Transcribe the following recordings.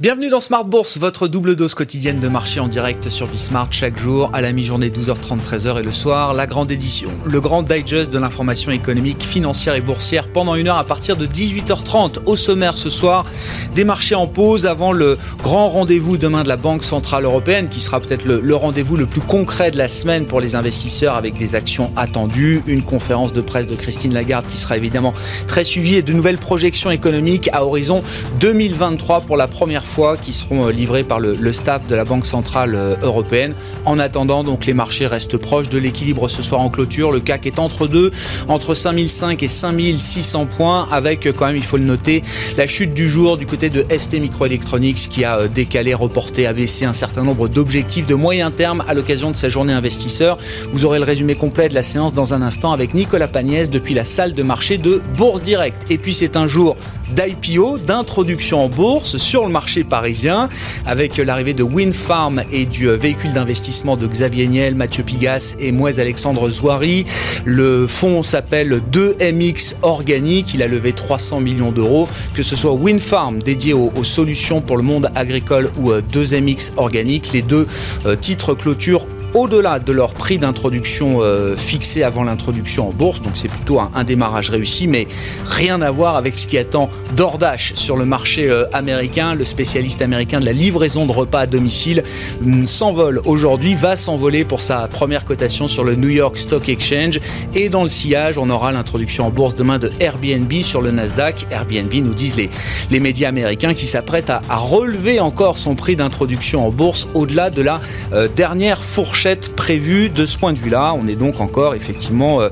Bienvenue dans Smart Bourse, votre double dose quotidienne de marché en direct sur Bismart chaque jour à la mi-journée 12h30 13h et le soir la grande édition, le grand digest de l'information économique, financière et boursière pendant une heure à partir de 18h30 au sommaire ce soir des marchés en pause avant le grand rendez-vous demain de la Banque centrale européenne qui sera peut-être le, le rendez-vous le plus concret de la semaine pour les investisseurs avec des actions attendues, une conférence de presse de Christine Lagarde qui sera évidemment très suivie et de nouvelles projections économiques à horizon 2023 pour la première fois qui seront euh, livrés par le, le, staff de la Banque Centrale euh, Européenne. En attendant, donc, les marchés restent proches de l'équilibre ce soir en clôture. Le CAC est entre deux, entre 5005 et 5600 points, avec euh, quand même, il faut le noter, la chute du jour du côté de ST Microelectronics qui a décalé, reporté, abaissé un certain nombre d'objectifs de moyen terme à l'occasion de sa journée investisseur. Vous aurez le résumé complet de la séance dans un instant avec Nicolas Pagnès depuis la salle de marché de Bourse Direct. Et puis c'est un jour d'IPO, d'introduction en bourse sur le marché parisien, avec l'arrivée de Windfarm et du véhicule d'investissement de Xavier Niel, Mathieu Pigas et Moise Alexandre Zouari. Le fonds s'appelle 2MX Organique, il a levé 300 millions d'euros, que ce soit Windfarm dédié aux, aux, solutions pour le monde agricole ou 2MX Organique, les deux euh, titres clôture au-delà de leur prix d'introduction euh, fixé avant l'introduction en bourse. Donc c'est plutôt un, démarrage réussi, mais rien à voir avec ce qui attend DoorDash sur le marché euh, américain. Le spécialiste américain de la livraison de repas à domicile mm, s'envole aujourd'hui, va s'envoler pour sa première cotation sur le New York Stock Exchange. Et dans le sillage, on aura l'introduction en bourse demain de Airbnb sur le Nasdaq. Airbnb nous disent les, médias américains qui s'apprêtent à, à, relever encore son prix d'introduction en bourse au-delà de la euh, dernière fourchette prévue de ce point de vue-là. On est donc encore effectivement euh,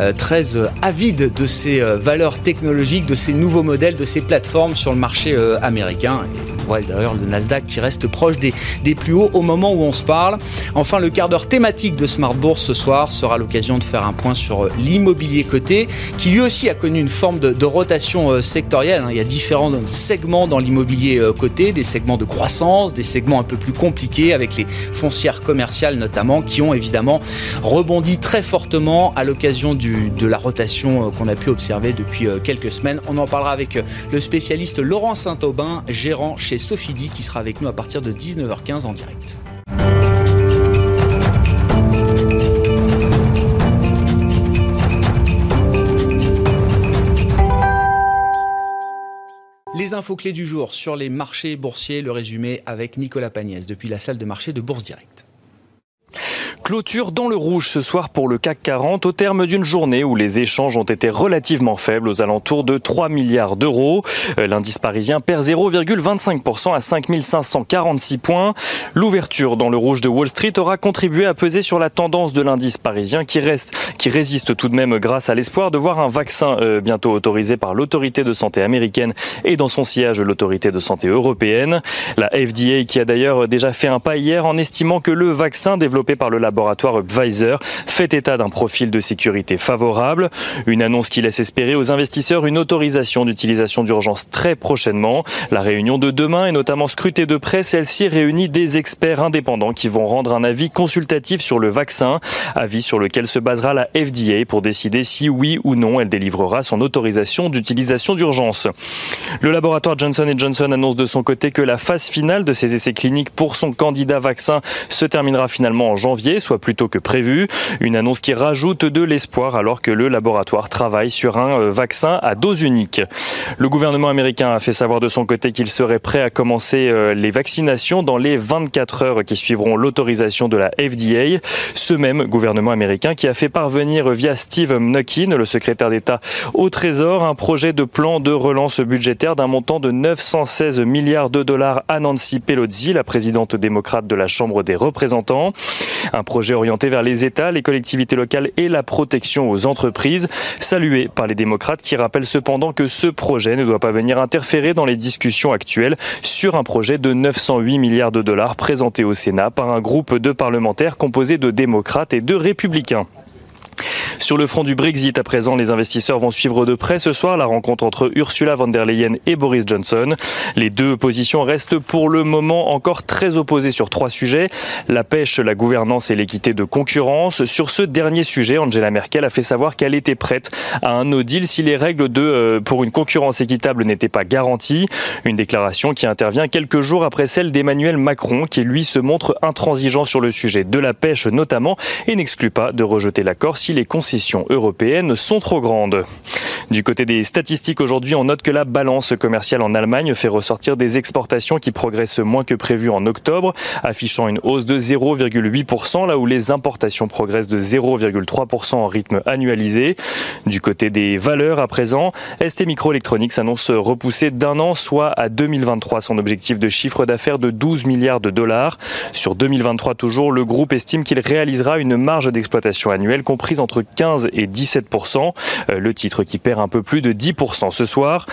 euh, très euh, avide de ces valeurs technologiques, de ces nouveaux modèles, de ces plateformes sur le marché américain. Voit d'ailleurs le Nasdaq qui reste proche des, plus hauts au moment où on se parle. Enfin, le quart d'heure thématique de Smart Bourse ce soir sera l'occasion de faire un point sur l'immobilier coté, qui lui aussi a connu une forme de, de rotation sectorielle. Il y a différents segments dans l'immobilier coté, des segments de croissance, des segments un peu plus compliqués avec les foncières commerciales notamment, qui ont évidemment rebondi très fortement à l'occasion de la rotation qu'on a pu observer depuis quelques semaines. On en parlera avec le spécialiste Laurent Saint-Aubin, gérant chez Sofidi, qui sera avec nous à partir de 19h15 en direct. Les infos clés du jour sur les marchés boursiers, le résumé avec Nicolas Pagnès depuis la salle de marché de Bourse Direct. Clôture dans le rouge ce soir pour le CAC 40 au terme d'une journée où les échanges ont été relativement faibles aux alentours de 3 milliards d'euros. L'indice parisien perd 0,25% à 5546 points. L'ouverture dans le rouge de Wall Street aura contribué à peser sur la tendance de l'indice parisien qui reste, qui résiste tout de même grâce à l'espoir de voir un vaccin euh, bientôt autorisé par l'autorité de santé américaine et dans son siège l'autorité de santé européenne. La FDA qui a d'ailleurs déjà fait un pas hier en estimant que le vaccin développé par le laboratoire laboratoire Pfizer fait état d'un profil de sécurité favorable. Une annonce qui laisse espérer aux investisseurs une autorisation d'utilisation d'urgence très prochainement. La réunion de demain est notamment scrutée de près. Celle-ci réunit des experts indépendants qui vont rendre un avis consultatif sur le vaccin, avis sur lequel se basera la FDA pour décider si oui ou non elle délivrera son autorisation d'utilisation d'urgence. Le laboratoire Johnson Johnson annonce de son côté que la phase finale de ses essais cliniques pour son candidat vaccin se terminera finalement en janvier, soit plus tôt que prévu. Une annonce qui rajoute de l'espoir alors que le laboratoire travaille sur un vaccin à dose unique. Le gouvernement américain a fait savoir de son côté qu'il serait prêt à commencer les vaccinations dans les 24 heures qui suivront l'autorisation de la FDA. Ce même gouvernement américain qui a fait parvenir via Steve Mnuchin, le secrétaire d'État au Trésor, un projet de plan de relance budgétaire d'un montant de 916 milliards de dollars à Nancy Pelosi, la présidente démocrate de la Chambre des représentants. Un projet orienté vers les États, les collectivités locales et la protection aux entreprises, salué par les démocrates qui rappellent cependant que ce projet ne doit pas venir interférer dans les discussions actuelles sur un projet de 908 milliards de dollars présenté au Sénat par un groupe de parlementaires composé de démocrates et de républicains. Sur le front du Brexit, à présent, les investisseurs vont suivre de près ce soir la rencontre entre Ursula von der Leyen et Boris Johnson. Les deux positions restent pour le moment encore très opposées sur trois sujets. La pêche, la gouvernance et l'équité de concurrence. Sur ce dernier sujet, Angela Merkel a fait savoir qu'elle était prête à un no deal si les règles de, euh, pour une concurrence équitable n'étaient pas garanties. Une déclaration qui intervient quelques jours après celle d'Emmanuel Macron qui lui se montre intransigeant sur le sujet de la pêche notamment et n'exclut pas de rejeter l'accord si les concessions européennes sont trop grandes. Du côté des statistiques aujourd'hui, on note que la balance commerciale en Allemagne fait ressortir des exportations qui progressent moins que prévu en octobre, affichant une hausse de 0,8%, là où les importations progressent de 0,3% en rythme annualisé. Du côté des valeurs à présent, ST Microelectronics annonce repousser d'un an, soit à 2023, son objectif de chiffre d'affaires de 12 milliards de dollars. Sur 2023 toujours, le groupe estime qu'il réalisera une marge d'exploitation annuelle comprise entre 15 et 17 euh, Le titre qui perd un peu plus de 10% ce soir.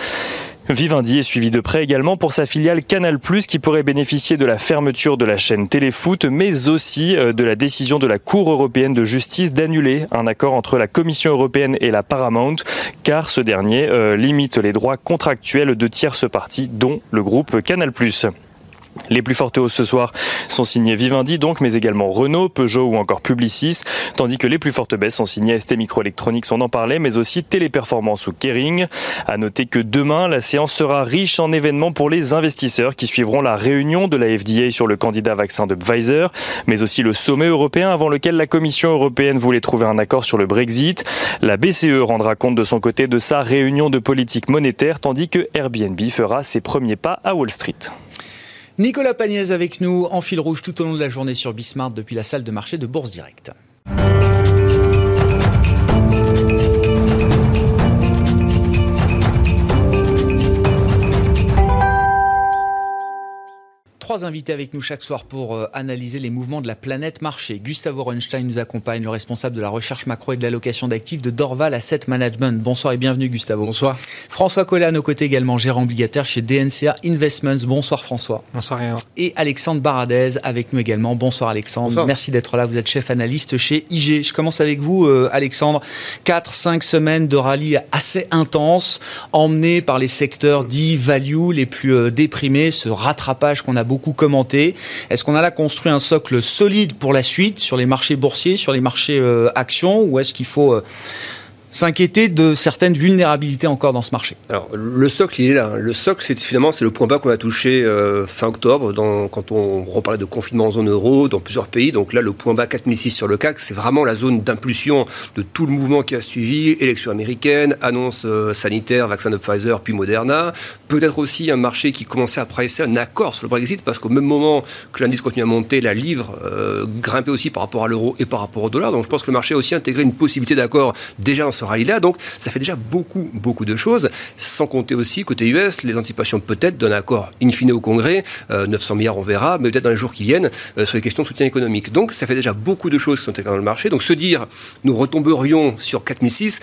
Vivendi est suivi de près également pour sa filiale Canal+, qui pourrait bénéficier de la fermeture de la chaîne Téléfoot, mais aussi euh, de la décision de la Cour européenne de justice d'annuler un accord entre la Commission européenne et la Paramount, car ce dernier euh, limite les droits contractuels de tierces parties, dont le groupe Canal+. Les plus fortes hausses ce soir sont signées Vivendi donc, mais également Renault, Peugeot ou encore Publicis, tandis que les plus fortes baisses sont signées ST Microelectronics, on en parlait, mais aussi Téléperformance ou Kering. À noter que demain, la séance sera riche en événements pour les investisseurs qui suivront la réunion de la FDA sur le candidat vaccin de Pfizer, mais aussi le sommet européen avant lequel la Commission européenne voulait trouver un accord sur le Brexit. La BCE rendra compte de son côté de sa réunion de politique monétaire, tandis que Airbnb fera ses premiers pas à Wall Street. Nicolas Pagnès avec nous en fil rouge tout au long de la journée sur Bismarck depuis la salle de marché de Bourse Direct. Trois invités avec nous chaque soir pour euh, analyser les mouvements de la planète marché. Gustavo Runstein nous accompagne, le responsable de la recherche macro et de l'allocation d'actifs de Dorval Asset Management. Bonsoir et bienvenue Gustavo. Bonsoir. François Collet à nos côtés également, gérant obligataire chez DNCA Investments. Bonsoir François. Bonsoir Et Alexandre Baradez avec nous également. Bonsoir Alexandre. Merci d'être là. Vous êtes chef analyste chez IG. Je commence avec vous euh, Alexandre. 4-5 semaines de rallye assez intense, emmené par les secteurs dits value les plus euh, déprimés, ce rattrapage qu'on a beaucoup commenté. Est-ce qu'on a là construit un socle solide pour la suite sur les marchés boursiers, sur les marchés euh, actions, ou est-ce qu'il faut euh, s'inquiéter de certaines vulnérabilités encore dans ce marché Alors, le socle, il est là. Le socle, c'est finalement c'est le point bas qu'on a touché euh, fin octobre, quand on reparlait de confinement en zone euro dans plusieurs pays. Donc là, le point bas 4006 sur le CAC, c'est vraiment la zone d'impulsion de tout le mouvement qui a suivi. Élection américaine, annonce euh, sanitaire, vaccin de Pfizer, puis Moderna. Peut-être aussi un marché qui commençait à presser un accord sur le Brexit, parce qu'au même moment que l'indice continue à monter, la livre euh, grimpait aussi par rapport à l'euro et par rapport au dollar. Donc je pense que le marché a aussi intégré une possibilité d'accord déjà en ce rallye-là. Donc ça fait déjà beaucoup, beaucoup de choses, sans compter aussi, côté US, les anticipations peut-être d'un accord in fine au Congrès, 900 euh, milliards on verra, mais peut-être dans les jours qui viennent, euh, sur les questions de soutien économique. Donc ça fait déjà beaucoup de choses qui sont dans le marché. Donc se dire, nous retomberions sur 4006,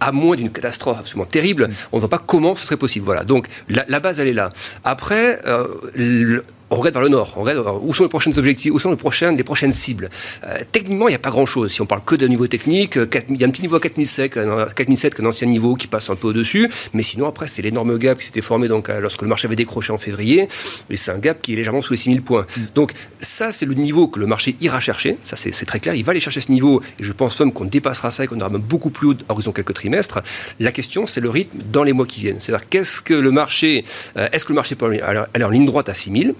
à moins d'une catastrophe absolument terrible, on ne voit pas comment ce serait possible. Voilà, donc la, base, elle est là. Après, euh, on regarde vers le nord, on regarde où sont les prochains objectifs, où sont les prochaines, les prochaines cibles. Euh, techniquement, il n'y a pas grand-chose. Si on parle que d'un niveau technique, euh, il y a un petit niveau à 4007, 4007 un ancien niveau qui passe un peu au-dessus, mais sinon après c'est l'énorme gap qui s'était formé donc euh, lorsque le marché avait décroché en février, et c'est un gap qui est légèrement sous les 6000 points. Mm. Donc ça c'est le niveau que le marché ira chercher, ça c'est très clair, il va aller chercher ce niveau, et je pense même qu'on dépassera ça et qu'on aura même beaucoup plus haut à horizon quelques trimestres. La question c'est le rythme dans les mois qui viennent. C'est-à-dire qu'est-ce que le marché, est-ce que le marché peut aller en ligne droite à 6000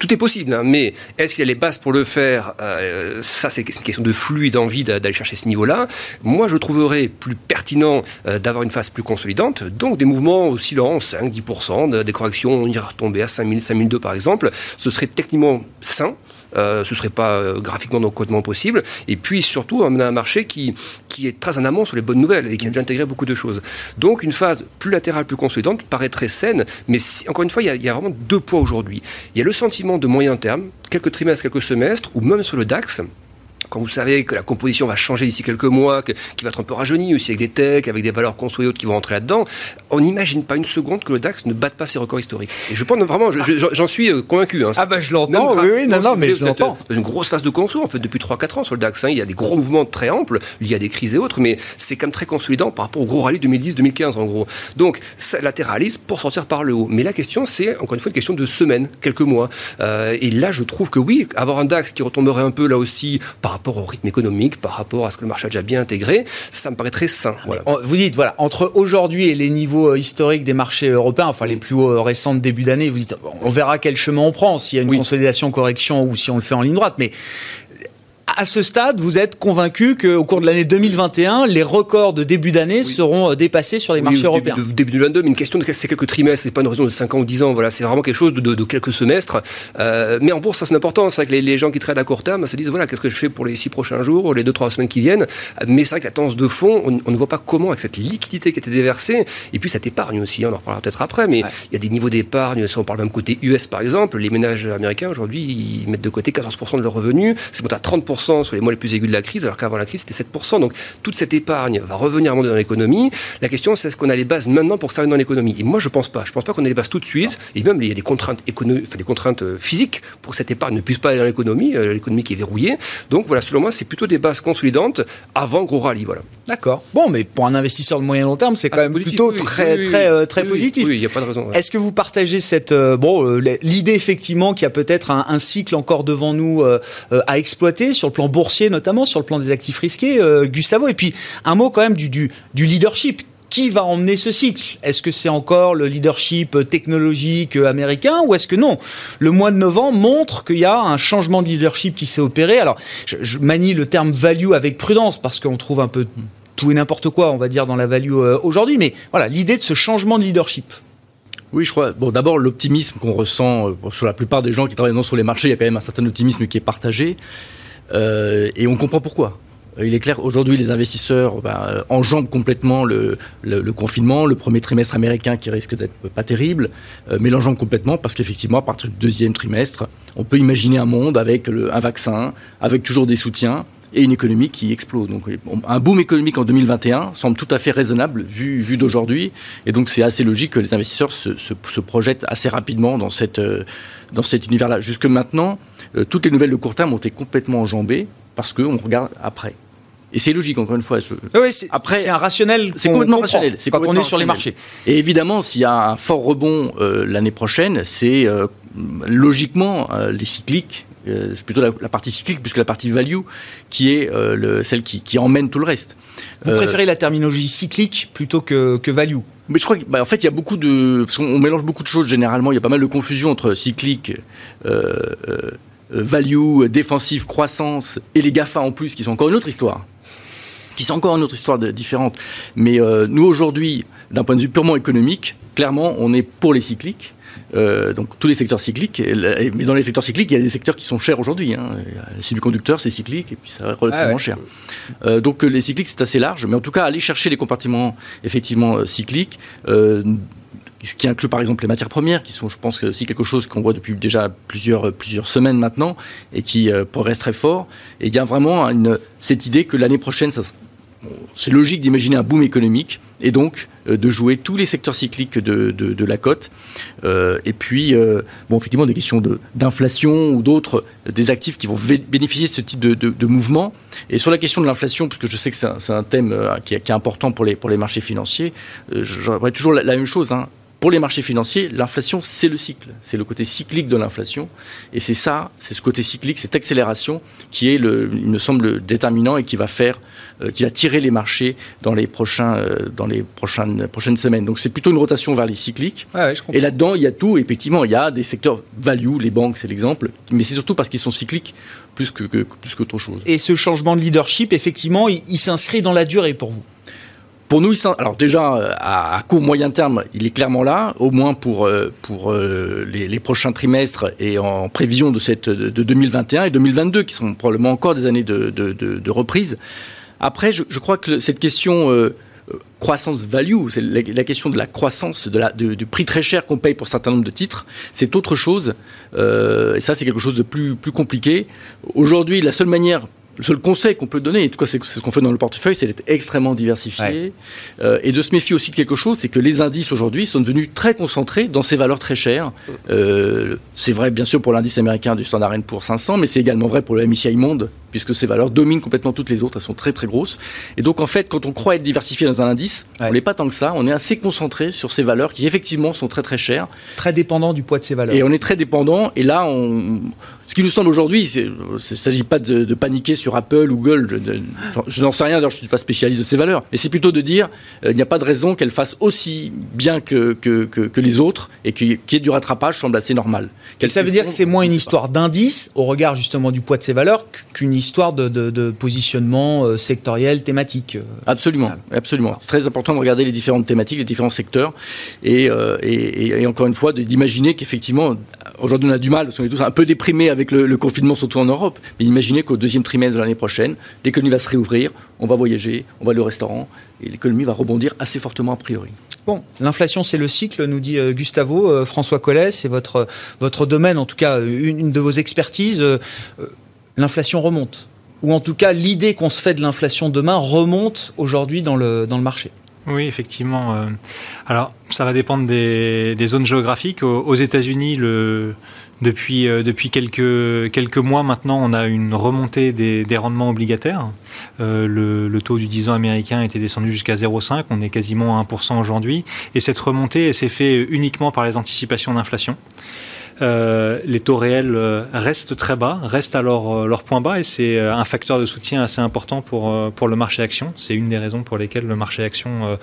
tout est possible, hein, mais est-ce qu'il y a les bases pour le faire euh, Ça, c'est une question de flux et d'envie d'aller chercher ce niveau-là. Moi, je trouverais plus pertinent euh, d'avoir une phase plus consolidante, donc des mouvements oscillant 5-10%, des corrections, on ira retomber à 5000, 5002 par exemple. Ce serait techniquement sain. Euh, ce ne serait pas euh, graphiquement donc complètement possible. Et puis surtout, on a un marché qui, qui est très en amont sur les bonnes nouvelles et qui a déjà intégré beaucoup de choses. Donc une phase plus latérale, plus consolidante paraît très saine, mais encore une fois, il y, a, il y a vraiment deux poids aujourd'hui. Il y a le sentiment de moyen terme, quelques trimestres, quelques semestres, ou même sur le DAX, quand vous savez que la composition va changer d'ici quelques mois, qu'il va être un peu rajeuni aussi avec des techs, avec des valeurs construites autres qui vont rentrer là-dedans, on n'imagine pas une seconde que le DAX ne batte pas ses records historiques. Et je pense vraiment, j'en suis euh, convaincu. Hein. Ah bah je l'entends, oui, oui, non, non, mais je l'entends. une grosse phase de conso, en fait, depuis 3-4 ans sur le DAX. Hein. il y a des gros mouvements très amples, liés à des crises et autres, mais c'est quand même très consolidant par rapport au gros rallye 2010-2015, en gros. Donc, ça latéralise pour sortir par le haut. Mais la question, c'est, encore une fois, une question de semaines, quelques mois. Euh, et là, je trouve que oui, avoir un DAX qui retomberait un peu là aussi par rapport au rythme économique, par rapport à ce que le marché a déjà bien intégré, ça me paraît très sain. Vous dites, voilà, entre aujourd'hui et les niveaux euh, historiques des marchés européens, enfin les plus hauts euh, récents de début d'année, vous dites, on verra quel chemin on prend, s'il y a une consolidation, correction ou si on le fait en ligne droite. Mais à ce stade, vous êtes convaincu qu'au cours de l'année 2021, les records de début d'année seront euh, dépassés sur les marchés européens début, début 2022, mais une question de c'est quelques trimestres, c'est pas une raison de 5 ans ou 10 ans, voilà, c'est vraiment quelque chose de, quelques semestres. Euh, mais en bourse, ça c'est important, c'est vrai que les, gens qui traitent à court terme se disent, voilà, qu'est-ce que je fais pour les 6 prochains jours, les 2-3 semaines qui viennent? Mais c'est vrai que la tendance de fond, on, ne voit pas comment, avec cette liquidité qui a été déversée, et puis cette épargne aussi, on en reparlera peut-être après, mais il y a des niveaux d'épargne, si on parle même côté US par exemple, les ménages américains aujourd'hui, ils mettent de côté 14% de leurs revenus, c'est monté à 30% sur les mois les plus aigus de la crise, alors qu'avant la crise, c'était 7%. Donc toute cette épargne va revenir monter dans l'économie. La question, c'est est-ce qu'on a les bases maintenant pour que ça revienne dans l'économie? Et moi, je pense pas. Je pense pas qu'on ait les bases tout de suite. Et même, il y a des contraintes, économiques, enfin, des contraintes euh, physiques pour que cette épargne ne puisse pas aller dans l'économie, euh, l'économie qui est verrouillée. Donc voilà, selon moi, c'est plutôt des bases consolidantes avant gros rallye. Voilà. D'accord. Bon, mais pour un investisseur de moyen long terme, c'est quand ah, même plutôt très, très, euh, très positif. Oui, il n'y a pas de raison. Est-ce que vous partagez cette, bon, l'idée effectivement qu'il y a peut-être un, cycle encore devant nous à exploiter sur le plan boursier notamment, sur le plan des actifs risqués, euh, Gustavo. Et puis un mot quand même du, du, leadership qui va emmener ce cycle? Est-ce que c'est encore le leadership technologique américain? Ou est-ce que non? Le mois de novembre montre qu'il y a un changement de leadership qui s'est opéré. Alors, je, manie le terme value avec prudence parce qu'on trouve un peu tout et n'importe quoi, on va dire, dans la value euh, aujourd'hui. Mais voilà, l'idée de ce changement de leadership. Oui, je crois. Bon, d'abord, l'optimisme qu'on ressent euh, sur la plupart des gens qui travaillent sur les marchés, il y a quand même un certain optimisme qui est partagé. Euh, et on comprend pourquoi. Euh, il est clair, aujourd'hui, les investisseurs ben, euh, enjambent complètement le, confinement, le premier trimestre américain qui risque d'être pas terrible, mais l'enjambent complètement parce qu'effectivement, à partir du deuxième trimestre, on peut imaginer un monde avec un vaccin, avec toujours des soutiens et une économie qui explose. Donc, un boom économique en 2021 semble tout à fait raisonnable vu, d'aujourd'hui, et donc c'est assez logique que les investisseurs se, se projettent assez rapidement dans cette dans cet univers-là. Jusque maintenant, euh, toutes les nouvelles de court terme ont été complètement enjambées parce qu'on regarde après. Et c'est logique, encore une fois. Oui, c'est, après, c'est un rationnel. C'est complètement rationnel. C'est quand on est sur les marchés. Et évidemment, s'il y a un fort rebond euh, l'année prochaine, c'est euh, logiquement les cycliques. c'est plutôt la, partie cyclique puisque la partie value qui est le, celle qui, qui, emmène tout le reste. Vous préférez la terminologie cyclique plutôt que, que value? Mais je crois qu'en bah, fait, il y a beaucoup de. Parce qu'on mélange beaucoup de choses généralement. Il y a pas mal de confusion entre cyclique, euh, euh, value, défensive, croissance et les GAFA en plus, qui sont encore une autre histoire. Qui sont encore une autre histoire différente. Mais euh, nous, aujourd'hui, d'un point de vue purement économique, clairement, on est pour les cycliques. Euh, donc tous les secteurs cycliques, mais dans les secteurs cycliques, il y a des secteurs qui sont chers aujourd'hui. Hein. Les semi-conducteurs, c'est cyclique et puis ça reste relativement ah cher. Euh, donc les cycliques, c'est assez large, mais en tout cas, aller chercher les compartiments effectivement euh, cycliques, ce qui inclut par exemple les matières premières, qui sont, je pense, aussi quelque chose qu'on voit depuis déjà plusieurs, plusieurs semaines maintenant et qui progresse très fort. Et il y a vraiment une, cette idée que l'année prochaine, c'est logique d'imaginer un boom économique et donc euh, de jouer tous les secteurs cycliques de, la cote. Euh, et puis, euh, bon, effectivement, des questions d'inflation ou d'autres, des actifs qui vont bénéficier de ce type de, mouvement. Et sur la question de l'inflation, puisque je sais que c'est un, thème qui est, important pour les, pour les marchés financiers, j'aurais toujours la, même chose. Hein. Pour les marchés financiers, l'inflation, c'est le cycle. C'est le côté cyclique de l'inflation. Et c'est ça, c'est ce côté cyclique, cette accélération qui est, le, il me semble, déterminant et qui va faire, qui va tirer les marchés dans les, prochains, euh, dans les prochaines, prochaines semaines. Donc c'est plutôt une rotation vers les cycliques. et là-dedans, il y a tout. Effectivement, il y a des secteurs value, les banques, c'est l'exemple. Mais c'est surtout parce qu'ils sont cycliques plus que, plus qu'autre chose. Et ce changement de leadership, effectivement, il s'inscrit dans la durée pour vous? Pour nous, alors déjà, euh, à, court moyen terme, il est clairement là, au moins pour, euh, pour euh, les, prochains trimestres et en prévision de, cette, de 2021 et 2022, qui sont probablement encore des années de, de, reprise. Après, je, crois que cette question croissance value, c'est la, question de la croissance, de la, du prix très cher qu'on paye pour un certain nombre de titres, c'est autre chose. et ça, c'est quelque chose de plus, plus compliqué. Aujourd'hui, la seule manière le seul conseil qu'on peut donner, et tout cas c'est ce qu'on fait dans le portefeuille, c'est d'être extrêmement diversifié euh, et de se méfier aussi de quelque chose, c'est que les indices aujourd'hui sont devenus très concentrés dans ces valeurs très chères. Euh, c'est vrai bien sûr pour l'indice américain du Standard Poor's 500, mais c'est également vrai pour le MSCI Monde, puisque ces valeurs dominent complètement toutes les autres, elles sont très très grosses. Et donc en fait, quand on croit être diversifié dans un indice, on n'est pas tant que ça, on est assez concentré sur ces valeurs qui effectivement sont très très chères. Très dépendant du poids de ces valeurs. Et on est très dépendant, et là on ce qui nous semble aujourd'hui, il ne s'agit pas de, paniquer sur Apple ou Google, je, n'en sais rien, d'ailleurs je ne suis pas spécialiste de ces valeurs, mais c'est plutôt de dire qu'il euh, n'y a pas de raison qu'elles fassent aussi bien que, que, que, les autres et qu'il y ait du rattrapage semble assez normal. Et ça veut dire que c'est moins une histoire d'indice au regard justement du poids de ces valeurs qu'une histoire de, de, positionnement euh, sectoriel, thématique. Euh, absolument, absolument. C'est très important de regarder les différentes thématiques, les différents secteurs et, et, et encore une fois d'imaginer qu'effectivement, aujourd'hui on a du mal, parce qu'on est tous un peu déprimés avec le, confinement, surtout en Europe. Mais imaginez qu'au deuxième trimestre de l'année prochaine, l'économie va se réouvrir, on va voyager, on va aller au restaurant, et l'économie va rebondir assez fortement a priori. Bon, l'inflation, c'est le cycle, nous dit euh, Gustavo. Euh, François Collet, c'est votre, votre domaine, en tout cas, une, de vos expertises. Euh, l'inflation remonte. Ou en tout cas, l'idée qu'on se fait de l'inflation demain remonte aujourd'hui dans le, dans le marché. Oui, effectivement. Alors, ça va dépendre des, zones géographiques. aux États-Unis, depuis, euh, depuis quelques, quelques mois maintenant, on a une remontée des, des rendements obligataires. Euh, le, le, taux du 10 ans américain était descendu jusqu'à 0,5, on est quasiment à 1% aujourd'hui. Et cette remontée s'est faite uniquement par les anticipations d'inflation. Euh, les taux réels euh, restent très bas, restent à leur, euh, leur point bas et c'est un facteur de soutien assez important pour, pour le marché action. C'est une des raisons pour lesquelles le marché action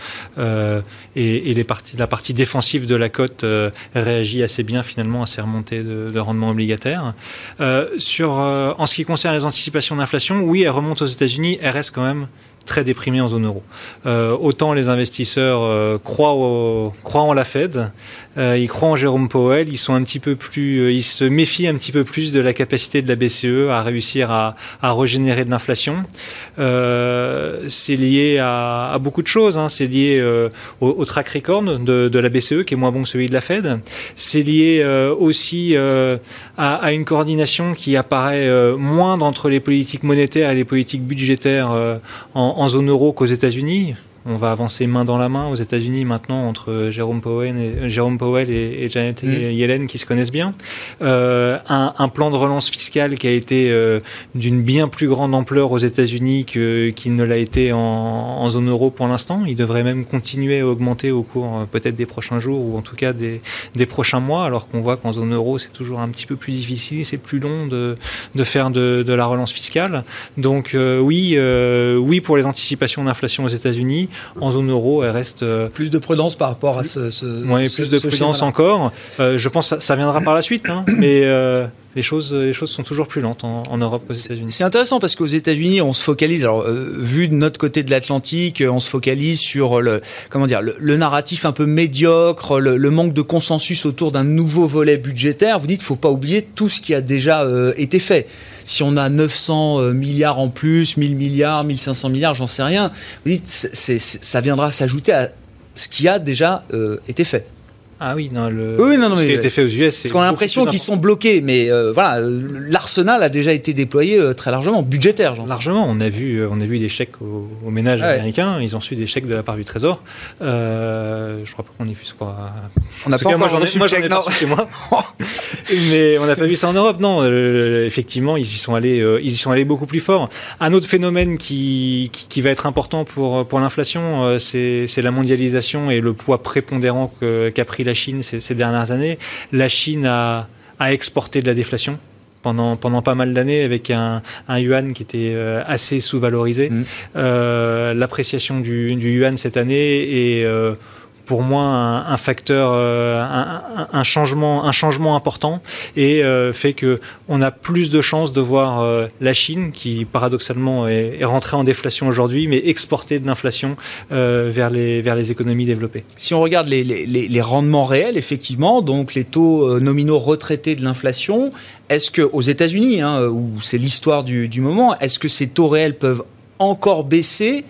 et, la partie défensive de la cote réagit assez bien finalement à ces remontées de, de rendement obligataire. en ce qui concerne les anticipations d'inflation, oui, elles remontent aux États-Unis, elles restent quand même très déprimé en zone euro. Euh, autant les investisseurs euh, croient, croient en la Fed, euh, ils croient en Jérôme Powell, ils sont un petit peu plus, ils se méfient un petit peu plus de la capacité de la BCE à réussir à, à régénérer de l'inflation. C'est lié à, beaucoup de choses. Hein. C'est lié au, au, track record de, la BCE qui est moins bon que celui de la Fed. C'est lié aussi à, une coordination qui apparaît moindre entre les politiques monétaires et les politiques budgétaires en, en zone euro qu'aux États-Unis? On va avancer main dans la main aux États-Unis maintenant entre Jérôme Powell et, Jérôme Powell et, Janet mm. Yellen qui se connaissent bien. Euh, un, plan de relance fiscale qui a été euh, d'une bien plus grande ampleur aux États-Unis qu'il ne l'a été en, zone euro pour l'instant. Il devrait même continuer à augmenter au cours euh, peut-être des prochains jours ou en tout cas des, prochains mois, alors qu'on voit qu'en zone euro c'est toujours un petit peu plus difficile, c'est plus long de, faire de, la relance fiscale. Donc oui, oui pour les anticipations d'inflation aux États-Unis. En zone euro, elle reste euh, plus de prudence par rapport à ce. ce oui, plus de prudence encore. Euh, je pense que ça, viendra par la suite, hein, mais euh, les choses, les choses sont toujours plus lentes en, Europe qu'aux États-Unis. C'est intéressant parce qu'aux États-Unis, on se focalise. Alors, vu de notre côté de l'Atlantique, on se focalise sur le, comment dire, le, narratif un peu médiocre, le, manque de consensus autour d'un nouveau volet budgétaire. Vous dites, faut pas oublier tout ce qui a déjà été fait si on a 900 euh, milliards en plus, 1000 milliards, 1500 milliards, j'en sais rien, vous dites, ça viendra s'ajouter à ce qui a déjà euh, été fait. Ah oui, non, le, oui, non, non, ce qui a été fait aux US. Parce qu'on a l'impression qu'ils sont bloqués, mais euh, voilà, l'arsenal a déjà été déployé euh, très largement, budgétaire. Genre. Largement, on a vu, euh, on a vu des chèques aux, ménages américains. Ils ont reçu des chèques de la part du Trésor. Euh, je crois pas qu'on ait vu ça. On n'a pas encore moi, reçu moi, chèque, non. Moi. mais on n'a pas vu ça en Europe, non. effectivement, ils y sont allés, ils y sont allés beaucoup plus fort. Un autre phénomène qui, qui, qui va être important pour pour l'inflation, c'est la mondialisation et le poids prépondérant qu'a pris la Chine ces, dernières années. La Chine a, exporté de la déflation pendant, pendant pas mal d'années avec un, yuan qui était euh, assez sous-valorisé. Mmh. Euh, l'appréciation du, yuan cette année est euh, pour moi un, facteur, euh, un, changement, un changement important et euh, fait que on a plus de chances de voir euh, la Chine, qui paradoxalement est, rentrée en déflation aujourd'hui, mais exporter de l'inflation vers les vers les économies développées. Si on regarde les, les, rendements réels, effectivement, donc les taux nominaux retraités de l'inflation, est-ce que aux États-Unis, hein, où c'est l'histoire du, du moment, est-ce que ces taux réels peuvent encore baisser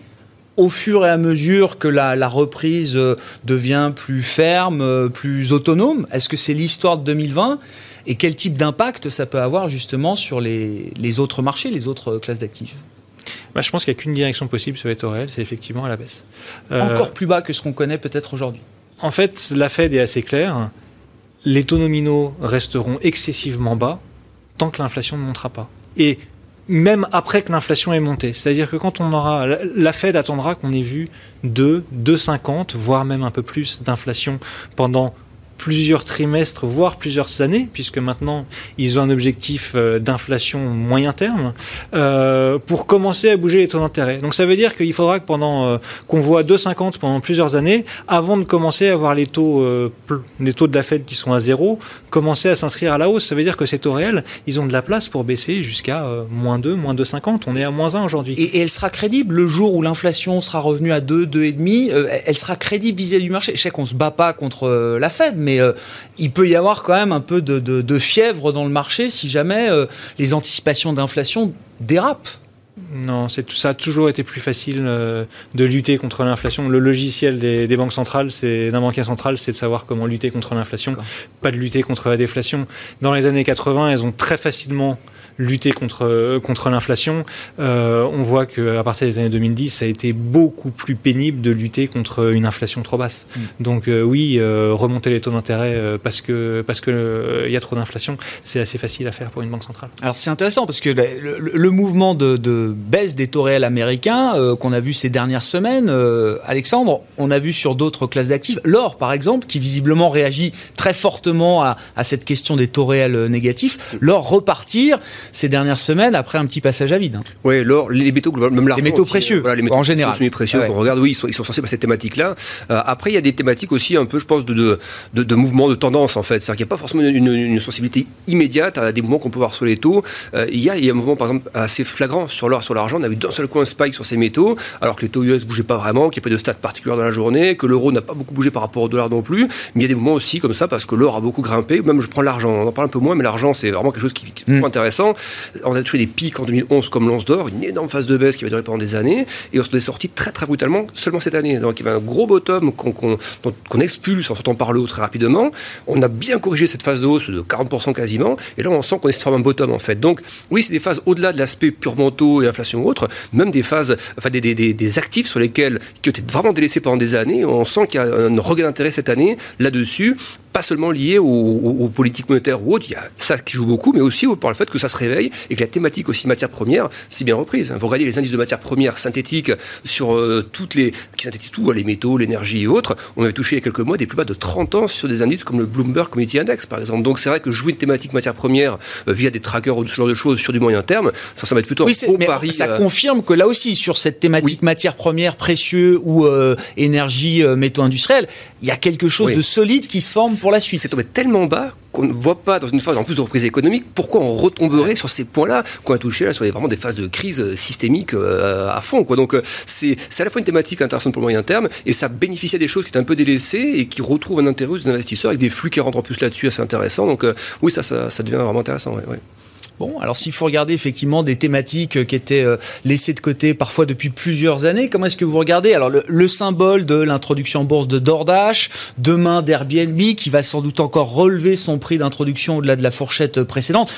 au fur et à mesure que la, reprise euh, devient plus ferme, euh, plus autonome Est-ce que c'est l'histoire de 2020 et quel type d'impact ça peut avoir justement sur les, les autres marchés, les autres classes d'actifs? Bah, je pense qu'il n'y a qu'une direction possible sur les taux réels, c'est effectivement à la baisse. Euh, Encore plus bas que ce qu'on connaît peut-être aujourd'hui. En fait, la Fed est assez claire. Les taux nominaux resteront excessivement bas tant que l'inflation ne montera pas. Et même après que l'inflation est montée. C'est-à-dire que quand on aura, la Fed attendra qu'on ait vu 2, 2,50, voire même un peu plus d'inflation pendant plusieurs trimestres, voire plusieurs années, puisque maintenant ils ont un objectif euh, d'inflation moyen terme, euh, pour commencer à bouger les taux d'intérêt. Donc ça veut dire qu'il faudra que pendant euh, qu'on voit 2,50 pendant plusieurs années, avant de commencer à voir les taux, les taux de la Fed qui sont à zéro, commencer à s'inscrire à la hausse. Ça veut dire que ces taux réels, ils ont de la place pour baisser jusqu'à moins 2, moins 2,50. On est à moins 1 aujourd'hui. Et, elle sera crédible le jour où l'inflation sera revenue à 2, 2,5. elle sera crédible vis-à-vis du marché? Je sais qu'on se bat pas contre la Fed, mais euh, il peut y avoir quand même un peu de, fièvre dans le marché si jamais euh, les anticipations d'inflation dérapent. Non, c'est ça a toujours été plus facile euh, de lutter contre l'inflation. Le logiciel des, banques centrales, c'est d'un banquier central, c'est de savoir comment lutter contre l'inflation, pas de lutter contre la déflation. Dans les années 80, elles ont très facilement lutter contre, contre l'inflation. Euh, on voit qu'à partir des années 2010, ça a été beaucoup plus pénible de lutter contre une inflation trop basse. Mm. Donc euh, oui, euh, remonter les taux d'intérêt parce que parce que il y a trop d'inflation, c'est assez facile à faire pour une banque centrale. Alors c'est intéressant parce que le, mouvement de, de, baisse des taux réels américains qu'on a vu ces dernières semaines, Alexandre, on a vu sur d'autres classes d'actifs, l'or par exemple, qui visiblement réagit très fortement à, à cette question des taux réels négatifs, l'or repartir ces dernières semaines après un petit passage à vide. Hein. Oui, l'or, les métaux, même Les métaux précieux, les métaux en général. Les précieux, on regarde, oui, ils sont, ils sont sensibles à cette thématique-là. Euh, après, il y a des thématiques aussi un peu, je pense, de, de, de, de mouvements de tendance, en fait. C'est-à-dire qu'il n'y a pas forcément une, une, sensibilité immédiate à des mouvements qu'on peut voir sur les taux. Euh, il, y a, il y a un mouvement, par exemple, assez flagrant sur l'or, sur l'argent. On a vu d'un seul coup un spike sur ces métaux, alors que les taux US ne bougeaient pas vraiment, qu'il n'y a pas de stats particulières dans la journée, que l'euro n'a pas beaucoup bougé par rapport au dollar non plus. Mais il y a des mouvements aussi comme ça, parce que l'or a beaucoup grimpé. Même, je prends l'argent, on en parle un peu moins, mais l'argent, c'est vraiment quelque chose qui, est mmh. intéressant. On a touché des pics en 2011 comme l'once d'or, une énorme phase de baisse qui va durer pendant des années, et on s'en est sorti très très brutalement seulement cette année. Donc il y avait un gros bottom qu'on expulse en sortant par le haut très rapidement. On a bien corrigé cette phase de hausse de 40% quasiment, et là on sent qu'on est sur un bottom en fait. Donc oui, c'est des phases au-delà de l'aspect purement taux et inflation ou autre, même des phases, enfin des, des, actifs sur lesquels qui ont été vraiment délaissés pendant des années. On sent qu'il y a un regain d'intérêt cette année là-dessus pas seulement lié aux, politiques monétaires ou autres, il y a ça qui joue beaucoup, mais aussi par le fait que ça se réveille et que la thématique aussi matière première si bien reprise. Vous regardez les indices de matières premières synthétiques sur euh, toutes les qui synthétisent tout, les métaux, l'énergie et autres. On avait touché il y a quelques mois des plus bas de 30 ans sur des indices comme le Bloomberg Community Index, par exemple. Donc c'est vrai que jouer une thématique matière première euh, via des trackers ou ce genre de choses sur du moyen terme, ça semble être plutôt oui, un pari. Ça euh, confirme que là aussi, sur cette thématique matière première précieux ou énergie métaux industriels, il y a quelque chose de solide qui se forme pour la suite. C'est tombé tellement bas qu'on ne voit pas dans une phase en plus de reprise économique pourquoi on retomberait sur ces points-là qu'on a touché là sur des, vraiment des phases de crise euh, systémique euh, à fond. Quoi. Donc euh, c'est à la fois une thématique intéressante pour le moyen terme et ça bénéficie des choses qui étaient un peu délaissées et qui retrouvent un intérêt des investisseurs avec des flux qui rentrent en plus là-dessus assez intéressants. Donc oui, ça, ça, ça, devient vraiment intéressant. Ouais, Bon, alors s'il faut regarder effectivement des thématiques qui étaient laissées de côté parfois depuis plusieurs années, comment est-ce que vous regardez? Alors le, symbole de l'introduction en bourse de DoorDash, demain d'Airbnb qui va sans doute encore relever son prix d'introduction au-delà de la fourchette précédente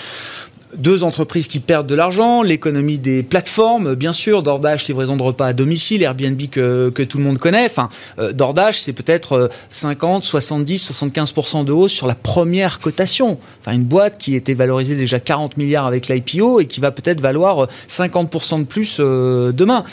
deux entreprises qui perdent de l'argent, l'économie des plateformes, bien sûr, DoorDash, livraison de repas à domicile, Airbnb que, tout le monde connaît. Enfin, euh, c'est peut-être 50, 70, 75% de hausse sur la première cotation. Enfin, une boîte qui était valorisée déjà 40 milliards avec l'IPO et qui va peut-être valoir 50% de plus euh, demain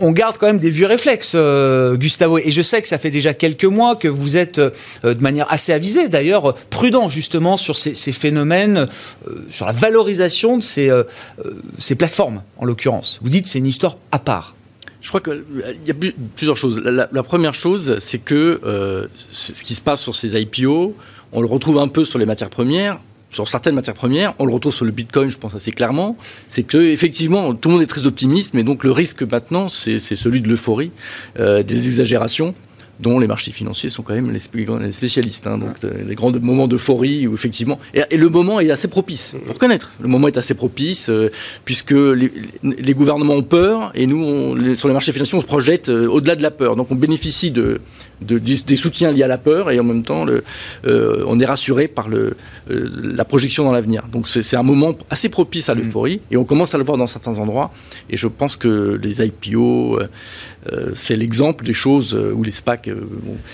on garde quand même des vieux réflexes, euh, Gustavo. Et je sais que ça fait déjà quelques mois que vous êtes, euh, de manière assez avisée d'ailleurs, prudent justement sur ces, phénomènes, euh, sur la valorisation de ces, plateformes, en l'occurrence. Vous dites c'est une histoire à part. Je crois qu'il y a plusieurs choses. La, la première chose, c'est que ce qui se passe sur ces IPO, on le retrouve un peu sur les matières premières sur certaines matières premières, on le retrouve sur le Bitcoin, je pense assez clairement, c'est que effectivement tout le monde est très optimiste, mais donc le risque maintenant, c'est celui de l'euphorie, euh, des exagérations dont les marchés financiers sont quand même les spécialistes. Hein, donc les grands moments d'euphorie où effectivement et, le moment est assez propice. Faut reconnaître, le moment est assez propice euh, puisque les, gouvernements ont peur et nous, sur les marchés financiers, on se projette euh, au-delà de la peur. Donc on bénéficie de de, des soutiens liés à la peur et en même temps, le, euh, on est rassuré par le, euh, la projection dans l'avenir. Donc c'est un moment assez propice à mm. l'euphorie et on commence à le voir dans certains endroits. Et je pense que les IPO, euh, c'est l'exemple des choses où les SPAC.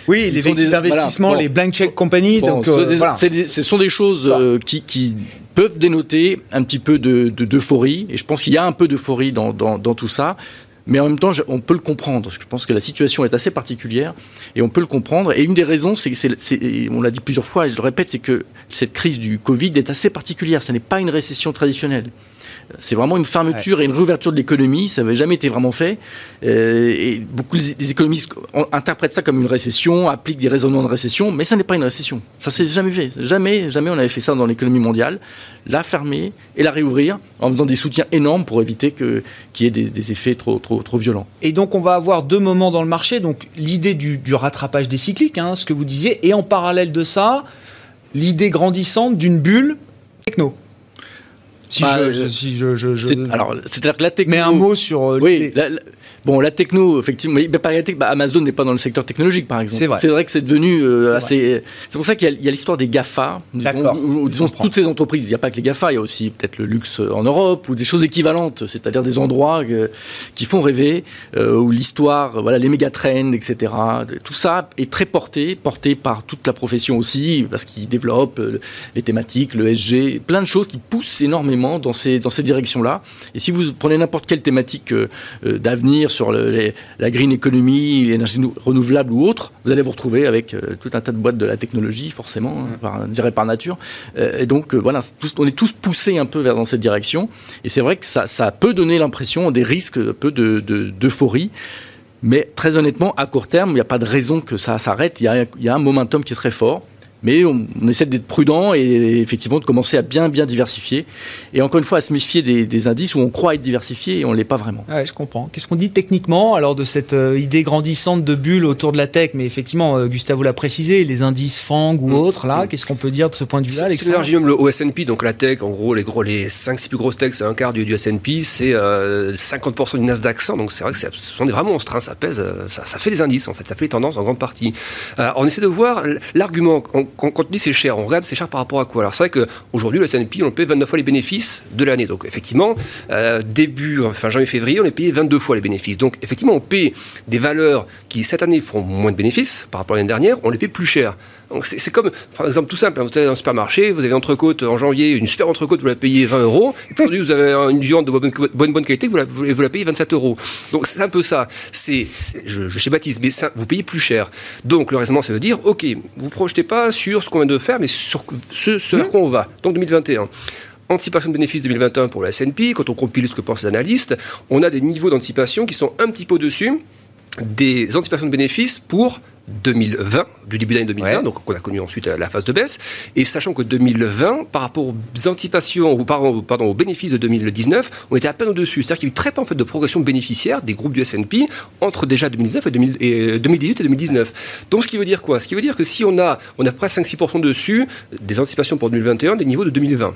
oui, les véhicules d'investissement, les blank check companies. donc, ce sont des choses qui, qui peuvent dénoter un petit peu d'euphorie. De, et je pense qu'il y a un peu d'euphorie dans, dans, dans, tout ça. Mais en même temps, on peut le comprendre. Je pense que la situation est assez particulière et on peut le comprendre. Et une des raisons, c'est on l'a dit plusieurs fois et je le répète, c'est que cette crise du Covid est assez particulière. Ce n'est pas une récession traditionnelle. C'est vraiment une fermeture et une réouverture de l'économie. Ça n'avait jamais été vraiment fait. Euh, et beaucoup des économistes interprètent ça comme une récession, appliquent des raisonnements de récession, mais ça n'est pas une récession. Ça s'est jamais fait. Jamais, jamais on avait fait ça dans l'économie mondiale. La fermer et la réouvrir en faisant des soutiens énormes pour éviter qu'il y ait des, effets trop, trop, trop violents. Et donc on va avoir deux moments dans le marché. Donc l'idée du, rattrapage des cycliques, hein, ce que vous disiez, et en parallèle de ça, l'idée grandissante d'une bulle techno. Si je, si je, je, alors, c'est-à-dire que la techno. Mais un mot sur. Euh, oui, Bon, la techno, effectivement, mais, par bah, Amazon n'est pas dans le secteur technologique, par exemple. C'est vrai. C'est vrai que c'est devenu euh, assez. C'est pour ça qu'il y a, l'histoire des GAFA. Disons, disons toutes ces entreprises. Il n'y a pas que les GAFA, il y a aussi peut-être le luxe en Europe ou des choses équivalentes, c'est-à-dire des endroits euh, qui font rêver, euh, où l'histoire, voilà, les méga-trends, etc. Tout ça est très porté, porté par toute la profession aussi, parce qu'ils développent les thématiques, le SG, plein de choses qui poussent énormément dans ces, dans ces directions-là. Et si vous prenez n'importe quelle thématique d'avenir, sur la green economy, l'énergie renouvelable ou autre, vous allez vous retrouver avec euh, tout un tas de boîtes de la technologie, forcément, hein, par, par nature. Euh, et donc, euh, voilà, on est tous poussés un peu vers dans cette direction. Et c'est vrai que ça, peut donner l'impression des risques un peu d'euphorie. mais très honnêtement, à court terme, il n'y a pas de raison que ça s'arrête. Il, il y a un momentum qui est très fort. Mais on, essaie d'être prudent et effectivement de commencer à bien bien diversifier. Et encore une fois, à se méfier des, indices où on croit être diversifié et on ne l'est pas vraiment. Ouais, je comprends. Qu'est-ce qu'on dit techniquement alors de cette euh, idée grandissante de bulle autour de la tech? Mais effectivement, euh, Gustavo l'a précisé, les indices FANG ou mm. autres, là, qu'est-ce qu'on peut dire de ce point de vue-là C'est même le OSNP, donc la tech, en gros, les, gros, les 5-6 plus grosses techs, c'est un quart du, du S&P, c'est 50% euh, du Nasdaq 100, donc c'est vrai que ce sont des vrais monstres, hein. ça pèse, ça, ça, fait les indices en fait, ça fait les tendances en grande partie. on essaie de voir l'argument quand, on dit c'est cher, on regarde c'est cher par rapport à quoi? Alors c'est vrai qu'aujourd'hui, le S&P, on paie 29 fois les bénéfices de l'année. Donc effectivement, euh, début, enfin janvier-février, on est payé 22 fois les bénéfices. Donc effectivement, on paie des valeurs qui cette année feront moins de bénéfices par rapport à l'année dernière, on les paie plus cher. C'est comme, par exemple, tout simple, hein, vous êtes dans un supermarché, vous avez une entrecôte en janvier, une super entrecôte, vous la payez 20 euros, et aujourd'hui vous avez une viande de bonne, bonne, qualité, vous la, vous la, payez 27 euros. Donc c'est un peu ça. C'est, je, je schématise, mais ça, vous payez plus cher. Donc le raisonnement, ça veut dire, ok, vous projetez pas sur ce qu'on vient de faire, mais sur ce, ce vers quoi on va. Donc 2021 anticipation de bénéfices 2021 pour la S&P, quand on compile ce que pensent les analystes, on a des niveaux d'anticipation qui sont un petit peu au-dessus des anticipations de bénéfices pour 2020, du début d'année 2020, donc on a connu ensuite la phase de baisse, et sachant que 2020, par rapport aux anticipations, ou pardon, pardon, aux bénéfices de 2019, on était à peine au-dessus. C'est-à-dire qu'il y a eu très peu en fait, de progression bénéficiaire des groupes du S&P entre déjà 2019 et, 2018 et 2019. Donc ce qui veut dire quoi? Ce qui veut dire que si on a, on a presque 5-6% dessus des anticipations pour 2021 des niveaux de 2020.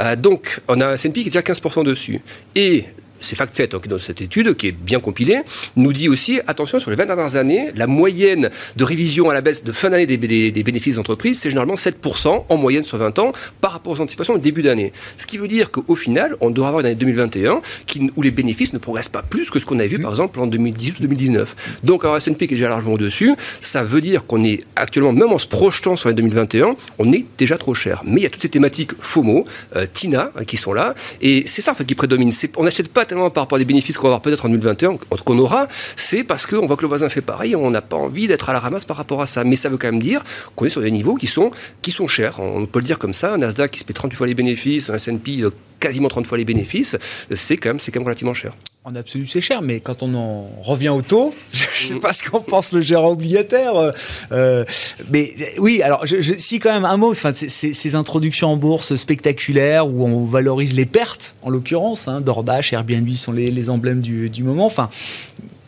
Euh, donc on a un S&P qui est déjà 15% dessus. Et c'est FactSet, qui dans cette étude, qui est bien compilée, nous dit aussi, attention, sur les 20 dernières années, la moyenne de révision à la baisse de fin d'année des, bénéfices d'entreprise, c'est généralement 7% en moyenne sur 20 ans par rapport aux anticipations au début d'année. Ce qui veut dire qu'au final, on devra avoir une année 2021 qui, où les bénéfices ne progressent pas plus que ce qu'on a vu, par exemple, en 2018 ou 2019. Donc, alors S&P qui est déjà largement au-dessus, ça veut dire qu'on est actuellement, même en se projetant sur l'année 2021, on est déjà trop cher. Mais il y a toutes ces thématiques FOMO, euh, TINA, qui sont là, et c'est ça, en fait, qui prédomine. On n'achète pas par rapport à des bénéfices qu'on va avoir peut-être en 2021, qu'on aura, c'est parce qu'on voit que le voisin fait pareil, on n'a pas envie d'être à la ramasse par rapport à ça. Mais ça veut quand même dire qu'on est sur des niveaux qui sont, qui chers. On peut le dire comme ça, un Nasdaq qui se paie 38 fois les bénéfices, un S&P quasiment 30 fois les bénéfices, c'est quand, même, quand relativement cher. En absolu, c'est cher, mais quand on en revient au taux, je ne sais pas ce qu'en pense le gérant obligataire. Euh, euh, mais oui, alors, si quand même un mot, enfin, ces introductions en bourse spectaculaires où on valorise les pertes, en l'occurrence, hein, DoorDash, Airbnb sont les, les emblèmes du, du moment. Enfin,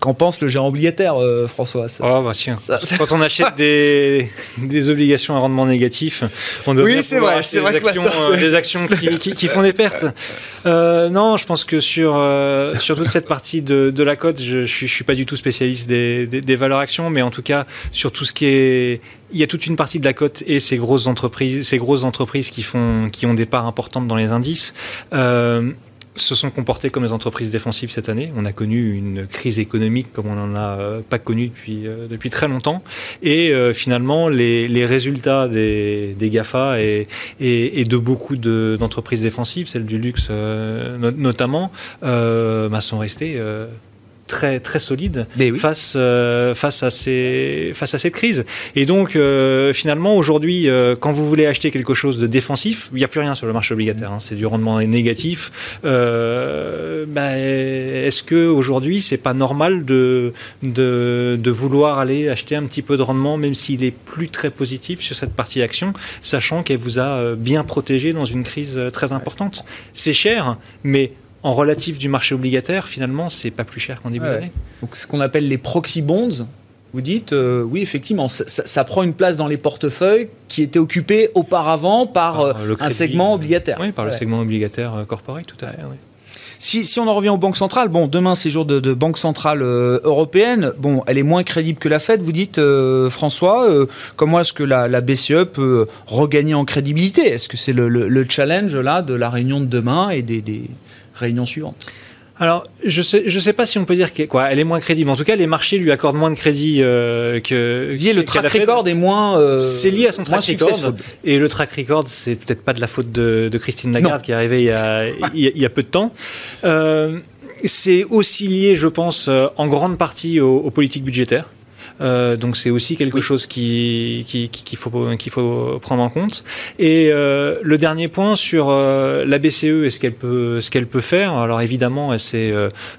Qu'en pense le gérant obligataire, euh, François? Oh, bah, Quand on achète des, des, obligations à rendement négatif, on doit oui, c'est vrai, c'est vrai des, actions, euh, des actions qui, qui, font des pertes. Euh, non, je pense que sur, euh, sur toute cette partie de, de la cote, je ne suis, suis, pas du tout spécialiste des, des, des, valeurs actions, mais en tout cas, sur tout ce qui est. Il y a toute une partie de la cote et ces grosses entreprises, ces grosses entreprises qui, font, qui ont des parts importantes dans les indices. Euh, se sont comportés comme des entreprises défensives cette année. On a connu une crise économique comme on n'en a euh, pas connu depuis, euh, depuis très longtemps. Et euh, finalement, les, les, résultats des, des GAFA et, et, et, de beaucoup d'entreprises défensives, celles du luxe notamment, bah, sont restés très très solide face euh, face à ces face à cette crise. Et donc euh, finalement aujourd'hui, euh, quand vous voulez acheter quelque chose de défensif, il n'y a plus rien sur le marché obligataire. Hein, c'est du rendement négatif. Ben, est-ce que aujourd'hui c'est pas normal de, de de vouloir aller acheter un petit peu de rendement, même s'il est plus très positif sur cette partie action, sachant qu'elle vous a bien protégé dans une crise très importante? C'est cher, mais en relatif du marché obligataire, finalement, c'est pas plus cher qu'en début d'année. Donc, ce qu'on appelle les proxy bonds, vous dites, euh, oui, effectivement, ça, prend une place dans les portefeuilles qui étaient occupés auparavant par, euh, un segment obligataire. Oui, par le segment obligataire euh, corporate, tout à fait. Si, si, on en revient aux banques centrales, bon, demain c'est jour de, de banque centrale européenne. Bon, elle est moins crédible que la Fed. Vous dites, François, comment est-ce que la, la, BCE peut regagner en crédibilité? Est-ce que c'est le, le, challenge là de la réunion de demain et des, des réunion suivante alors, je sais, je sais pas si on peut dire qu'elle quoi, elle est moins crédible. En tout cas, les marchés lui accordent moins de crédit euh, que. Vous le track record est moins. Euh, c'est lié à son track record. Et le track record, c'est peut-être pas de la faute de, de Christine Lagarde qui est arrivée il y a, il y a, peu de temps. Euh, c'est aussi lié, je pense, euh, en grande partie aux, aux politiques budgétaires. Euh, donc c'est aussi quelque chose qu'il qui, qui, faut, faut prendre en compte. Et euh, le dernier point sur euh, la BCE et ce qu'elle peut, ce qu'elle peut faire. Alors évidemment, elle s'est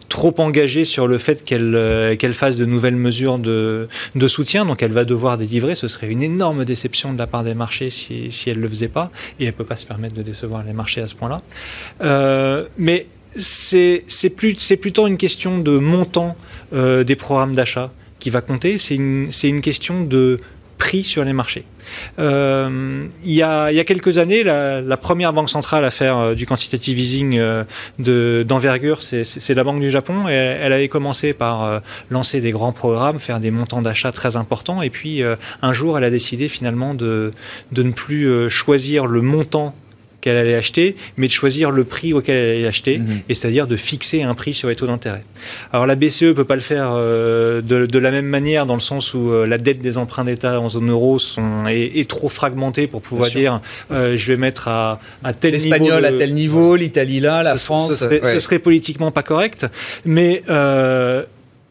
trop engagée sur le fait qu'elle qu'elle fasse de nouvelles mesures de, de soutien. Donc elle va devoir délivrer. Ce serait une énorme déception de la part des marchés si, si elle le faisait pas. Et elle peut pas se permettre de décevoir les marchés à ce point-là. mais c'est plutôt une question de montant des programmes d'achat qui va compter, c'est une, une question de prix sur les marchés. Euh, il, y a, il, y a, quelques années, la, première banque centrale à faire euh, du quantitative easing euh, d'envergure, c'est la Banque du Japon. Et elle avait commencé par euh, lancer des grands programmes, faire des montants d'achat très importants. Et puis, un jour, elle a décidé finalement de, de ne plus choisir le montant qu'elle allait acheter, mais de choisir le prix auquel elle allait acheter, mhm. et c'est-à-dire de fixer un prix sur les taux d'intérêt. Alors la BCE peut pas le faire euh, de, de, la même manière dans le sens où euh, la dette des emprunts d'État en zone euro sont, est, est, trop fragmentée pour pouvoir dire euh, je vais mettre à, à tel niveau. L'espagnol à tel niveau, l'Italie là, la France. Ce serait, ce serait, politiquement pas correct, mais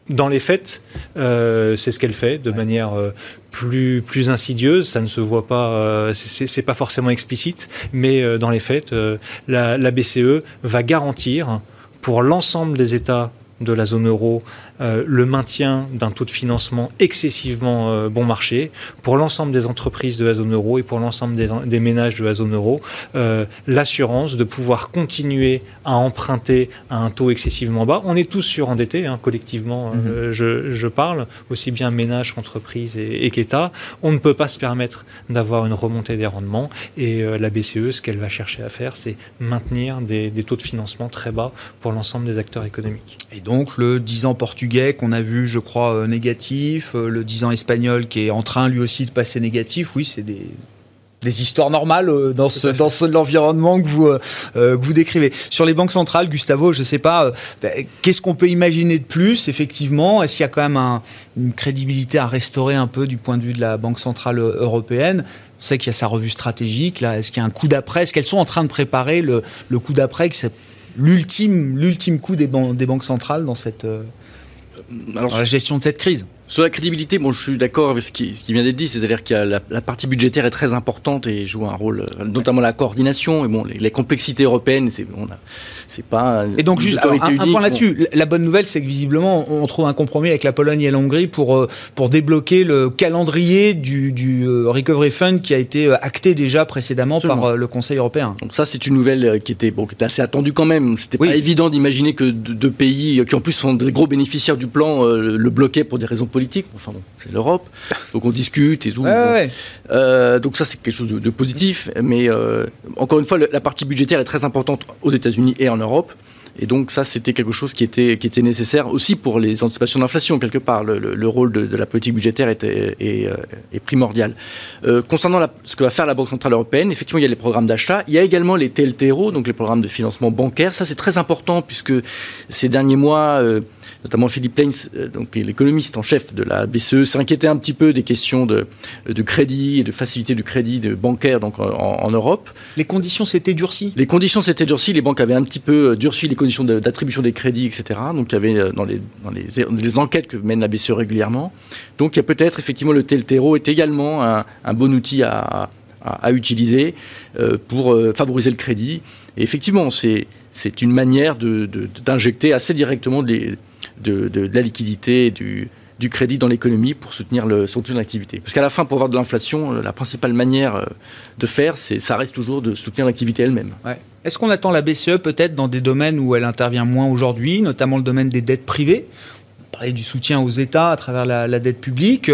dans les faits, euh, c'est ce qu'elle fait de manière euh, plus plus insidieuse. Ça ne se voit pas, euh, c'est pas forcément explicite, mais euh, dans les faits, euh, la, la BCE va garantir pour l'ensemble des États de la zone euro euh, le maintien d'un taux de financement excessivement euh, bon marché pour l'ensemble des entreprises de la zone euro et pour l'ensemble des, des, ménages de la zone euro, euh, l'assurance de pouvoir continuer à emprunter à un taux excessivement bas. On est tous surendettés, hein, collectivement, mm -hmm. je, je, parle, aussi bien ménages qu'entreprises et, et qu'État. On ne peut pas se permettre d'avoir une remontée des rendements et la BCE, ce qu'elle va chercher à faire, c'est maintenir des, des taux de financement très bas pour l'ensemble des acteurs économiques. Et donc le 10 ans portugais qu'on a vu, je crois, euh, négatif, euh, le 10 ans espagnol qui est en train lui aussi de passer négatif, oui, c'est des, des histoires normales euh, dans ce dans ce, l'environnement que vous euh, que vous décrivez. Sur les banques centrales, Gustavo, je sais pas, euh, qu'est-ce qu'on peut imaginer de plus effectivement? Est-ce qu'il y a quand même un, une crédibilité à restaurer un peu du point de vue de la Banque centrale européenne? On sait qu'il y a sa revue stratégique là. Est-ce qu'il y a un coup d'après? Est-ce qu'elles sont en train de préparer le, le coup d'après, que c'est l'ultime l'ultime coup des, ban des banques centrales dans cette alors, dans la gestion de cette crise. Sur la crédibilité, bon, je suis d'accord avec ce qui, ce qui vient d'être dit, c'est-à-dire que la, la, partie budgétaire est très importante et joue un rôle, euh, notamment la coordination et bon, les, les complexités européennes, c'est pas. Et donc juste alors, un, unique, un, point là-dessus, bon. la bonne nouvelle, c'est que visiblement, on trouve un compromis avec la Pologne et la Hongrie pour euh, pour débloquer le calendrier du, du euh, recovery fund qui a été acté déjà précédemment Absolument. par le Conseil européen. Donc ça, c'est une nouvelle qui était bon, qui était assez attendue quand même. C'était oui. pas évident d'imaginer que deux pays qui en plus sont des gros bénéficiaires du plan le bloquaient pour des raisons politique. Enfin bon, c'est l'Europe. Donc on discute et tout. Ouais, bon. ouais. euh, donc ça, c'est quelque chose de, de positif. Mais euh, encore une fois, le, la partie budgétaire est très importante aux États-Unis et en Europe. Et donc ça, c'était quelque chose qui était, qui était nécessaire aussi pour les anticipations d'inflation, quelque part. Le, le, le rôle de, de, la politique budgétaire est, est, est, est primordial. Euh, concernant la, ce que va faire la Banque Centrale Européenne, effectivement, il y a les programmes d'achat. Il y a également les TLTRO, donc les programmes de financement bancaire. Ça, c'est très important puisque ces derniers mois... Euh, notamment Philippe Leins, donc l'économiste en chef de la BCE, s'inquiétait un petit peu des questions de, de, crédit et de facilité du crédit de bancaire donc en, en Europe. Les conditions s'étaient durcies? Les conditions s'étaient durcies, les banques avaient un petit peu durci les d'attribution de, des crédits, etc. Donc il y avait dans les, dans les, enquêtes que mène la BCE régulièrement. Donc il y a peut-être effectivement le TLTRO est également un, bon outil à, à, utiliser euh, pour euh, favoriser le crédit. Et effectivement, c'est une manière d'injecter assez directement de, de, de la liquidité du, du crédit dans l'économie pour soutenir l'activité. Parce qu'à la fin, pour avoir de l'inflation, la principale manière de faire, c'est ça reste toujours de soutenir l'activité elle-même. Est-ce qu'on attend la BCE peut-être dans des domaines où elle intervient moins aujourd'hui, notamment le domaine des dettes privées? Parler du soutien aux États à travers la, dette publique.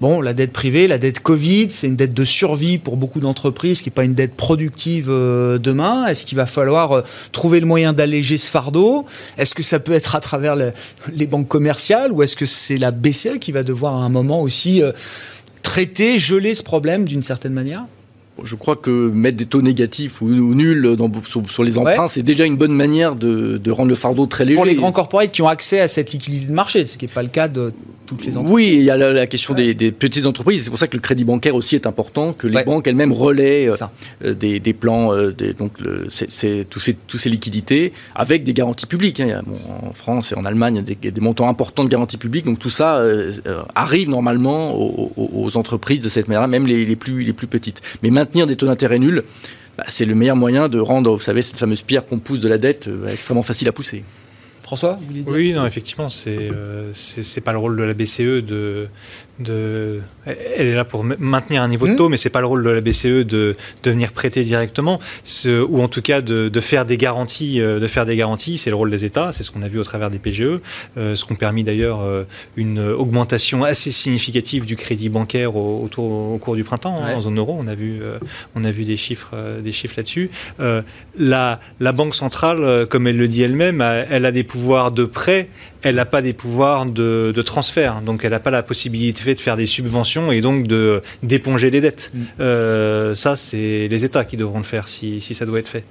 Bon, la dette privée, la dette Covid, c'est une dette de survie pour beaucoup d'entreprises qui n'est pas une dette productive euh, demain. Est-ce qu'il va falloir euh, trouver le moyen d'alléger ce fardeau? Est-ce que ça peut être à travers le, les banques commerciales ou est-ce que c'est la BCE qui va devoir à un moment aussi euh, traiter, geler ce problème d'une certaine manière? Je crois que mettre des taux négatifs ou, ou nuls dans, sur, sur, les emprunts, ouais. c'est déjà une bonne manière de, de, rendre le fardeau très léger. Pour les grands corporates qui ont accès à cette liquidité de marché, ce qui n'est pas le cas de toutes les entreprises. Oui, il y a la, la question ouais. des, des, petites entreprises. C'est pour ça que le crédit bancaire aussi est important, que les ouais. banques elles-mêmes relaient euh, des, des, plans, euh, des, donc le, tous, ces, tous ces liquidités avec des garanties publiques. Hein. Bon, en France et en Allemagne, il y a des, montants importants de garanties publiques. Donc tout ça euh, arrive normalement aux, aux, entreprises de cette manière-là, même les, les, plus, les plus petites. Mais maintenir des taux d'intérêt nuls, bah, c'est le meilleur moyen de rendre, vous savez, cette fameuse pierre qu'on pousse de la dette euh, extrêmement facile à pousser. François Oui, non, effectivement, c'est euh, c'est pas le rôle de la BCE de, de, elle est là pour maintenir un niveau de taux, mmh. mais c'est pas le rôle de la BCE de, de venir prêter directement, ou en tout cas de, de, faire des garanties. Euh, de faire des garanties, c'est le rôle des États. C'est ce qu'on a vu au travers des PGE, euh, ce qui ont permis d'ailleurs euh, une augmentation assez significative du crédit bancaire au, autour, au cours du printemps ouais. hein, en zone euro. On a vu, euh, on a vu des chiffres, euh, des chiffres là-dessus. la, la banque centrale, comme elle le dit elle-même, elle a des pouvoirs de prêt elle n'a pas des pouvoirs de, de, transfert, donc elle n'a pas la possibilité de faire des subventions et donc de d'éponger les dettes. Mm. Euh, ça, c'est les États qui devront le faire si, si ça doit être fait.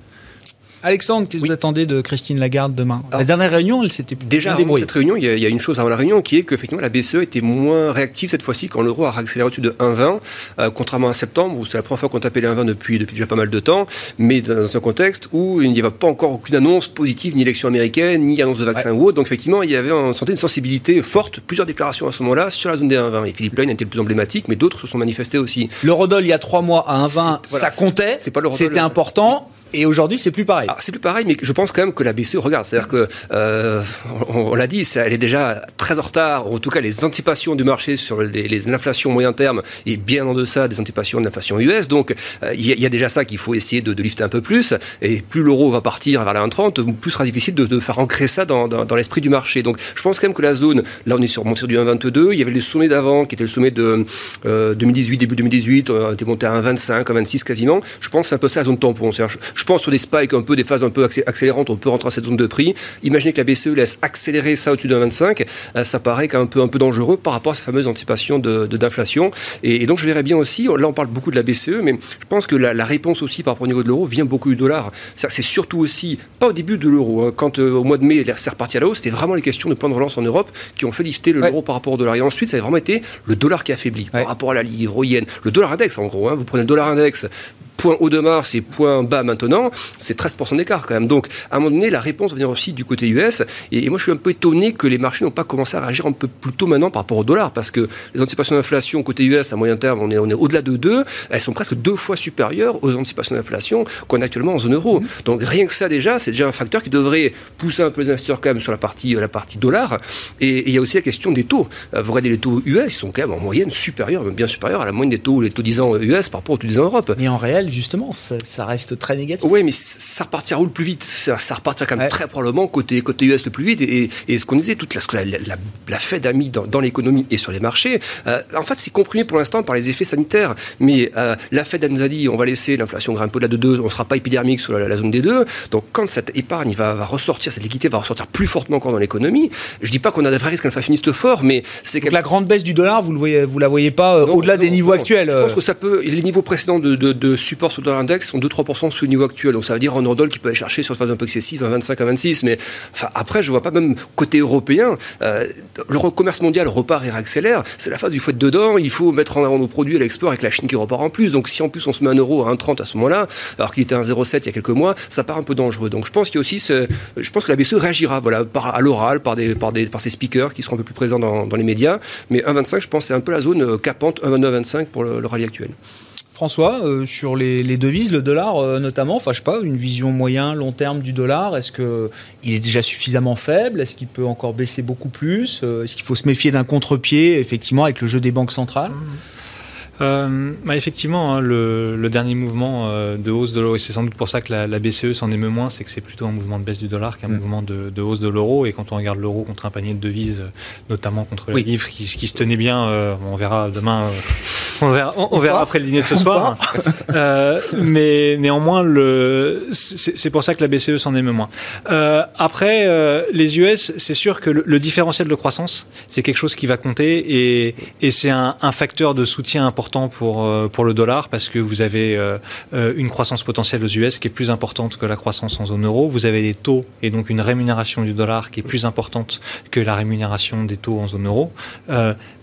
Alexandre, qu'est-ce oui. que vous attendez de Christine Lagarde demain? Alors, La dernière réunion, elle s'était déjà avant cette réunion. Il y, a, il y, a, une chose avant la réunion qui est qu'effectivement la BCE était moins réactive cette fois-ci quand l'euro a accéléré au-dessus de 1,20, euh, contrairement à septembre où c'est la première fois qu'on tapait les 1,20 depuis depuis déjà pas mal de temps, mais dans un contexte où il n'y avait pas encore aucune annonce positive, ni élection américaine, ni annonce de vaccin ouais. ou autre. Donc effectivement, il y avait on sentait une sensibilité forte, plusieurs déclarations à ce moment-là sur la zone des 1,20. Et Philippe Lane était le plus emblématique, mais d'autres se sont manifestés aussi. L'eurodoll il y a trois mois à 1,20, voilà, ça comptait, c'était important. Et aujourd'hui, c'est plus pareil. C'est plus pareil, mais je pense quand même que la BCE regarde. C'est-à-dire que, euh, on, l'a dit, elle est déjà très en retard. En tout cas, les anticipations du marché sur les, inflations moyen terme est bien en deçà des anticipations de l'inflation US. Donc, euh, il y, a déjà ça qu'il faut essayer de, lifter un peu plus. Et plus l'euro va partir vers la 1,30, plus sera difficile de, faire ancrer ça dans, l'esprit du marché. Donc, je pense quand même que la zone, là, on est sur, sur du 1,22. Il y avait le sommet d'avant, qui était le sommet de euh, 2018, début 2018. On était monté à 1,25, 1,26 quasiment. Je pense que c'est un peu ça la zone tampon. Je, pense sur des spikes un peu, des phases un peu accélérantes, on peut rentrer à cette zone de prix. Imaginez que la BCE laisse accélérer ça au-dessus de 25, euh, ça paraît un peu, un peu dangereux par rapport à ces fameuses anticipations d'inflation. De, de, et, et, donc je verrais bien aussi, là on parle beaucoup de la BCE, mais je pense que la, la réponse aussi par rapport au niveau de l'euro vient beaucoup du dollar. C'est surtout aussi, pas au début de l'euro, hein, quand euh, au mois de mai c'est reparti à la hausse, c'était vraiment les questions de plan de relance en Europe qui ont fait lifter l'euro ouais. par rapport au dollar. Et ensuite, ça a vraiment été le dollar qui a affaibli ouais. par rapport à la livre, au yen. Le dollar index, en gros, hein, vous prenez le dollar index point haut de mars et point bas maintenant, c'est 13% d'écart quand même. Donc, à un moment donné, la réponse va venir aussi du côté US. Et, moi, je suis un peu étonné que les marchés n'ont pas commencé à réagir un peu plus tôt maintenant par rapport au dollar, parce que les anticipations d'inflation côté US à moyen terme, on est, on est au-delà de 2, elles sont presque deux fois supérieures aux anticipations d'inflation qu'on a actuellement en zone euro. Mmh. Donc, rien que ça déjà, c'est déjà un facteur qui devrait pousser un peu les investisseurs quand même sur la partie, la partie dollar. Et il y a aussi la question des taux. Euh, vous regardez les taux US, ils sont quand même en moyenne supérieurs, même bien supérieurs à la moyenne des taux, les taux 10 ans US par rapport aux taux 10 ans Europe. Mais en réel, justement, ça, reste très négatif. Oui, mais ça repartira où le plus vite ça, repartira quand même très probablement côté, côté US le plus vite. Et, ce qu'on disait, toute la, la, la, la Fed a mis dans, l'économie et sur les marchés, euh, en fait, c'est comprimé pour l'instant par les effets sanitaires. Mais euh, la Fed nous a dit on va laisser l'inflation grimper au-delà de 2, on ne sera pas épidermique sur la, zone des 2. Donc quand cette épargne va, va, ressortir, cette liquidité va ressortir plus fortement encore dans l'économie, je ne dis pas qu'on a des vrais risques inflationnistes forts, mais c'est que. La grande baisse du dollar, vous ne la voyez pas euh, au-delà des niveaux actuels Je pense que ça peut. Les niveaux précédents de, de, support sur le dollar index sont 2-3% sous le niveau actuel. Donc ça veut dire en euro qui peut aller chercher sur une phase un peu excessive à 25 à 26. Mais après, je vois pas même côté européen, euh, le commerce mondial repart et réaccélère. C'est la phase du être dedans. Il faut mettre en avant nos produits à l'export avec la Chine qui repart en plus. Donc si en plus on se met un euro à 1,30 à ce moment-là, alors qu'il était à 1,07 il y a quelques mois, ça part un peu dangereux. Donc je pense qu'il y a aussi, je pense que la BCE réagira, voilà, à l'oral, par des, par des, par ses speakers qui seront un peu plus présents dans, les médias. Mais 1,25, je pense, c'est un peu la zone euh, capante 1,25 pour le, le rallye actuel. François, euh, sur les, devises, le dollar euh, notamment, enfin je sais pas, une vision moyen, long terme du dollar, est-ce qu'il est déjà suffisamment faible? Est-ce qu'il peut encore baisser beaucoup plus? Est-ce qu'il faut se méfier d'un contre-pied, effectivement, avec le jeu des banques centrales? Mmh. Euh, bah effectivement, hein, le, dernier mouvement euh, de hausse de l'euro, et c'est sans doute pour ça que la, BCE s'en émeut moins, c'est que c'est plutôt un mouvement de baisse du dollar qu'un mm. mouvement de, hausse de l'euro. Et quand on regarde l'euro contre un panier de devises, notamment contre la livre, qui, qui, se tenait bien, euh, on verra demain, on verra, on, verra après le dîner de ce soir. mais néanmoins, le, c'est pour ça que la BCE s'en émeut moins. après, les US, c'est sûr que le, différentiel de croissance, c'est quelque chose qui va compter et, et c'est un, un facteur de soutien important pour, euh, pour le dollar parce que vous avez euh, euh, une croissance potentielle aux US qui est plus importante que la croissance en zone euro. Vous avez des taux et donc une rémunération du dollar qui est plus importante que la rémunération des taux en zone euro.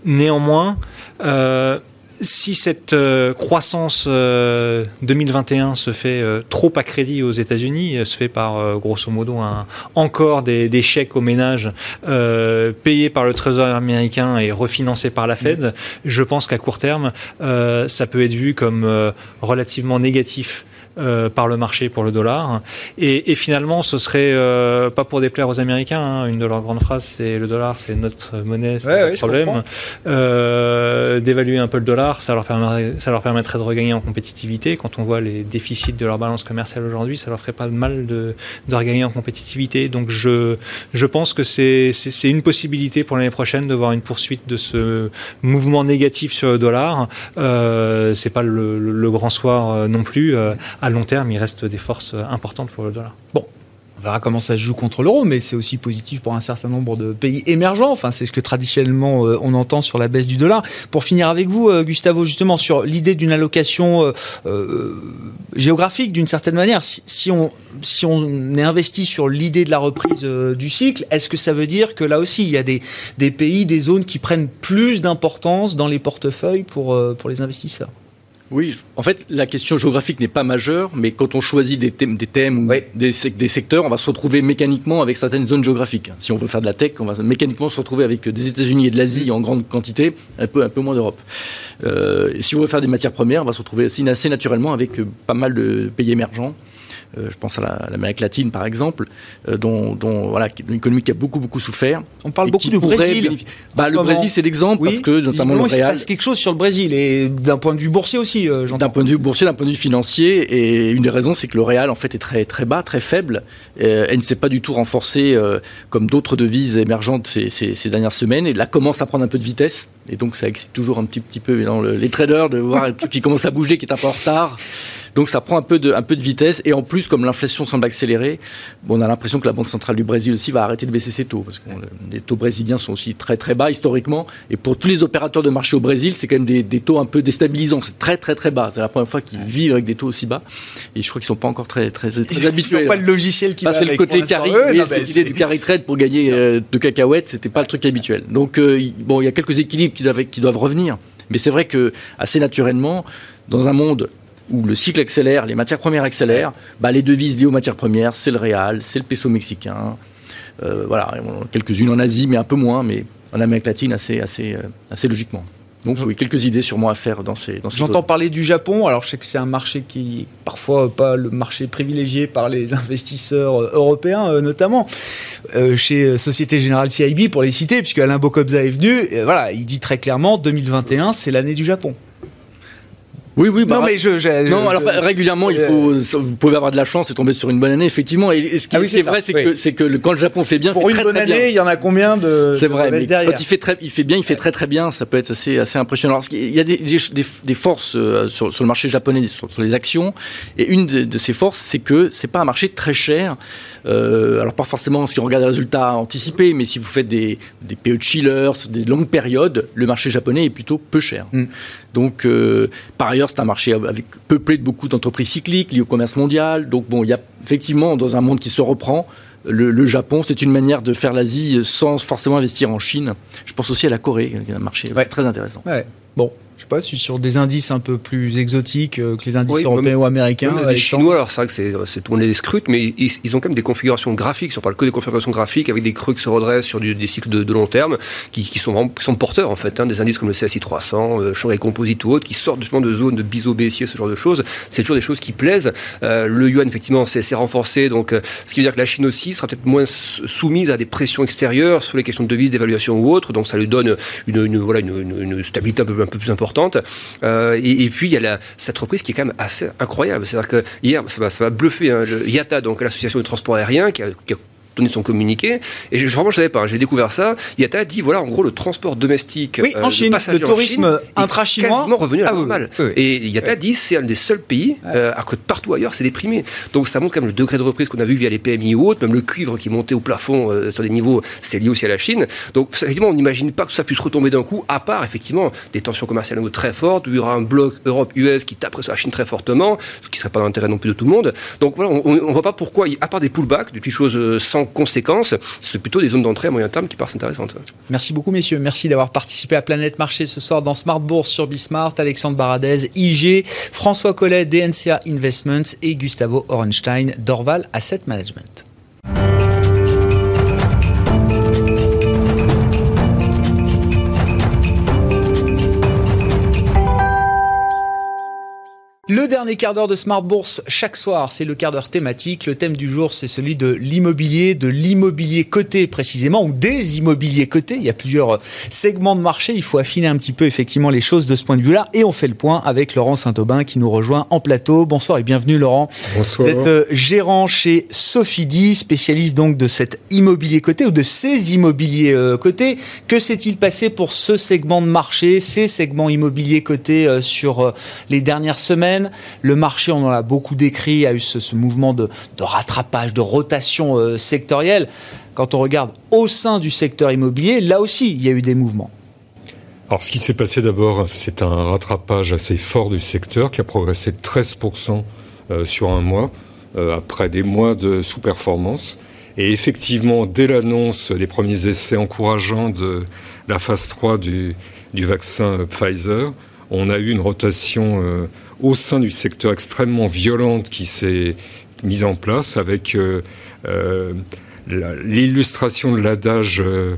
néanmoins, si cette euh, croissance 2021 euh, se fait euh, trop à crédit aux États-Unis, se fait par grosso modo un, encore des, des, chèques aux ménages payés par le Trésor américain et refinancés par la Fed, je pense qu'à court terme, ça peut être vu comme relativement négatif euh, par le marché pour le dollar. Et, et finalement, ce serait euh, pas pour déplaire aux Américains. Hein. Une de leurs grandes phrases, c'est le dollar, c'est notre monnaie, c'est le problème. Euh, d'évaluer un peu le dollar, ça leur, permettrait, ça leur permettrait de regagner en compétitivité. Quand on voit les déficits de leur balance commerciale aujourd'hui, ça leur ferait pas mal de, de regagner en compétitivité. Donc je, je pense que c'est une possibilité pour l'année prochaine de voir une poursuite de ce mouvement négatif sur le dollar. Euh, c'est pas le, le, grand soir euh, non plus à long terme, il reste des forces importantes pour le dollar. Bon, on verra comment ça se joue contre l'euro, mais c'est aussi positif pour un certain nombre de pays émergents. Enfin, c'est ce que traditionnellement euh, on entend sur la baisse du dollar. Pour finir avec vous, euh, Gustavo, justement sur l'idée d'une allocation euh, géographique, d'une certaine manière. Si, on si on est investi sur l'idée de la reprise du cycle, est-ce que ça veut dire que là aussi il y a des, des pays, des zones qui prennent plus d'importance dans les portefeuilles pour pour les investisseurs? Oui, en fait, la question géographique n'est pas majeure, mais quand on choisit des thèmes, des thèmes ou des, secteurs, on va se retrouver mécaniquement avec certaines zones géographiques. Si on veut faire de la tech, on va mécaniquement se retrouver avec des États-Unis et de l'Asie en grande quantité, un peu, un peu moins d'Europe. Euh, si on veut faire des matières premières, on va se retrouver aussi assez naturellement avec pas mal de pays émergents. Euh, je pense à l'Amérique latine, par exemple, euh, dont, dont, voilà, une économie qui a beaucoup, beaucoup souffert. On parle beaucoup du Brésil. Bah, le Brésil, c'est l'exemple, parce que notamment le Real... Il quelque chose sur le Brésil, et d'un point de vue boursier aussi, euh, D'un point de vue boursier, d'un point de vue financier, et une des raisons, c'est que le Real, en fait, est très, très bas, très faible. elle ne s'est pas du tout renforcée comme d'autres devises émergentes ces, ces, dernières semaines, et là commence à prendre un peu de vitesse, et donc ça excite toujours un petit, petit peu les traders de voir qui commence à bouger, qui est un peu en retard. Donc ça prend un peu de, un peu de vitesse. Et en plus, comme l'inflation semble accélérer, on a l'impression que la Banque centrale du Brésil aussi va arrêter de baisser ses taux. Parce que les taux brésiliens sont aussi très très bas historiquement. Et pour tous les opérateurs de marché au Brésil, c'est quand même des, taux un peu déstabilisants. C'est très très très bas. C'est la première fois qu'ils vivent avec des taux aussi bas. Et je crois qu'ils ne sont pas encore très, très, très habitués. pas le logiciel qui va C'est le côté carry. l'idée du carry trade pour gagner euh, de cacahuètes, c'était pas le truc habituel. Donc euh, bon, il y a quelques équilibres qui doivent, qui doivent revenir. Mais c'est vrai que assez naturellement, dans un monde où le cycle accélère, les matières premières accélèrent, bah, les devises liées aux matières premières, c'est le réal, c'est le peso mexicain. Euh, voilà, quelques-unes en Asie, mais un peu moins, mais en Amérique latine assez, assez, euh, assez logiquement. Donc oui, quelques idées sûrement à faire dans ces. Dans J'entends parler du Japon. Alors je sais que c'est un marché qui parfois pas le marché privilégié par les investisseurs euh, européens notamment. chez Société Générale CIB pour les citer, puisque Alain Bocobza est venu. voilà, il dit très clairement 2021 c'est l'année du Japon. Oui, oui. Bah, non, mais je, non, alors régulièrement, il faut, vous pouvez avoir de la chance et tomber sur une bonne année, effectivement. Et, ce qui, ah est, vrai, c'est que, c'est que quand le Japon fait bien, pour fait une bonne année, il y en a combien de C'est vrai. Mais quand il fait très, il fait bien, il fait très très bien. Ça peut être assez assez impressionnant. Alors, il y a des, des, des forces euh, sur, sur, le marché japonais, sur, sur, les actions, et une de, de ces forces, c'est que c'est pas un marché très cher. Euh, alors pas forcément si on regarde les résultats anticipés, mais si vous faites des, des PE chillers, des longues périodes, le marché japonais est plutôt peu cher. Mm. Donc, euh, par ailleurs, c'est un marché avec peuplé de beaucoup d'entreprises cycliques liées au commerce mondial. Donc, bon, il y a effectivement, dans un monde qui se reprend, le, Japon, c'est une manière de faire l'Asie sans forcément investir en Chine. Je pense aussi à la Corée, qui est un marché très intéressant. Bon, je sais pas, sur des indices un peu plus exotiques euh, que les indices européens ou américains. les Chinois, alors c'est vrai que c'est monde les scrute, mais ils, ont quand même des configurations graphiques, si on parle que des configurations graphiques, avec des creux qui se redressent sur des cycles de, long terme, qui, sont vraiment sont porteurs en fait, hein, des indices comme le CSI 300, euh, Shanghai Composite ou autres, qui sortent justement de zones de biseau baissier, ce genre de choses. C'est toujours des choses qui plaisent. Euh, le yuan, effectivement, c'est renforcé, donc euh, ce qui veut dire que la Chine aussi sera peut-être moins soumise à des pressions extérieures sur les questions de devises, d'évaluation ou autres, donc ça lui donne une, voilà, une, stabilité un peu, un peu plus importante euh, et, puis, il y a cette reprise qui est quand même assez incroyable. C'est-à-dire que hier, ça m'a, bluffé, hein, le IATA, donc l'association de transport aérien, qui a donné son communiqué. Et je, vraiment, je savais pas. J'ai découvert ça. Yata a dit voilà, en gros, le transport domestique, oui, en euh, Chine, le tourisme intra-chinois, quasiment revenu à la ah normale. Et Yata dit c'est un des seuls pays, euh, alors que partout ailleurs, c'est déprimé. Donc ça montre quand même le degré de reprise qu'on a vu via les PMI ou autres, même le cuivre qui montait au plafond euh, sur des niveaux, c'est lié aussi à la Chine. Donc effectivement, on n'imagine pas que ça puisse retomber d'un coup, à part effectivement des tensions commerciales très fortes, où il y aura un bloc Europe-US qui taperait sur la Chine très fortement, ce qui serait pas l'intérêt non plus de tout le monde. Donc voilà, on, ne voit pas pourquoi, à part des pullbacks, des petites choses sans conséquences, c'est plutôt des zones d'entrée à moyen terme qui paraissent intéressantes. Merci beaucoup, messieurs. Merci d'avoir participé à Planète Marché ce soir dans Smart Bourse sur Bismart. Alexandre Baradez, IG, François Collet, DNCA Investments et Gustavo Orenstein, Dorval Asset Management. Le dernier quart d'heure de Smart Bourse chaque soir, c'est le quart d'heure thématique. Le thème du jour, c'est celui de l'immobilier, de l'immobilier coté précisément, ou des immobiliers cotés. Il y a plusieurs segments de marché. Il faut affiner un petit peu effectivement les choses de ce point de vue-là. Et on fait le point avec Laurent Saint-Aubin qui nous rejoint en plateau. Bonsoir et bienvenue Laurent. Bonsoir. Vous êtes euh, gérant chez Sophidi, spécialiste donc de cet immobilier coté ou de ces immobiliers euh, cotés. Que s'est-il passé pour ce segment de marché, ces segments immobiliers cotés euh, sur les dernières semaines? Le marché, on en a beaucoup décrit, a eu ce, mouvement de, rattrapage, de rotation euh, sectorielle. Quand on regarde au sein du secteur immobilier, là aussi, il y a eu des mouvements. Alors, ce qui s'est passé d'abord, c'est un rattrapage assez fort du secteur qui a progressé de 13% euh, sur un mois, euh, après des mois de sous-performance. Et effectivement, dès l'annonce des premiers essais encourageants de la phase 3 du, vaccin Pfizer, on a eu une rotation au sein du secteur extrêmement violente qui s'est mise en place avec euh, euh, l'illustration de l'adage euh,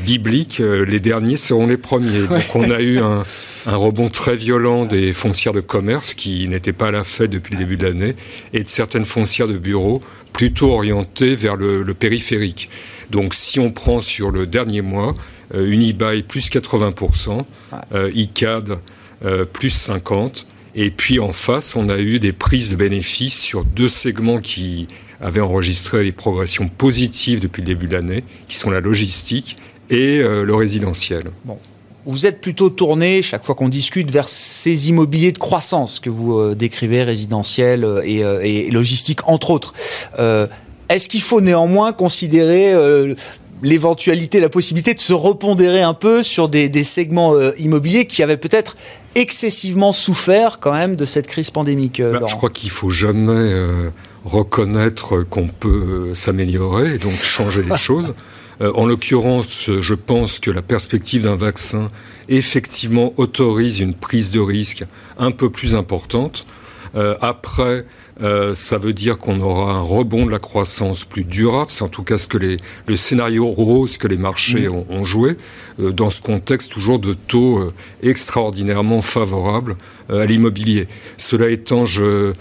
biblique, les derniers seront les premiers. Donc on a eu un, rebond très violent des foncières de commerce qui n'étaient pas à la fête depuis le début de l'année et de certaines foncières de bureaux plutôt orientées vers le, le périphérique. Donc si on prend sur le dernier mois, Unibail plus 80%, ICAD plus 50%, et puis en face, on a eu des prises de bénéfices sur deux segments qui avaient enregistré les progressions positives depuis le début de l'année, qui sont la logistique et euh, le résidentiel. Bon. Vous êtes plutôt tourné, chaque fois qu'on discute, vers ces immobiliers de croissance que vous euh, décrivez, résidentiel euh, et, et, logistique, entre autres. Est-ce qu'il faut néanmoins considérer l'éventualité, la possibilité de se repondérer un peu sur des, des segments immobiliers qui avaient peut-être excessivement souffert quand même de cette crise pandémique. Euh, bah, je crois qu'il faut jamais euh, reconnaître qu'on peut euh, s'améliorer et donc changer les choses. en l'occurrence, je pense que la perspective d'un vaccin effectivement autorise une prise de risque un peu plus importante. Euh, après, euh, ça veut dire qu'on aura un rebond de la croissance plus durable. C'est en tout cas ce que les, le scénario rose que les marchés mm. ont, joué euh, dans ce contexte toujours de taux extraordinairement favorables à l'immobilier. Cela étant, je,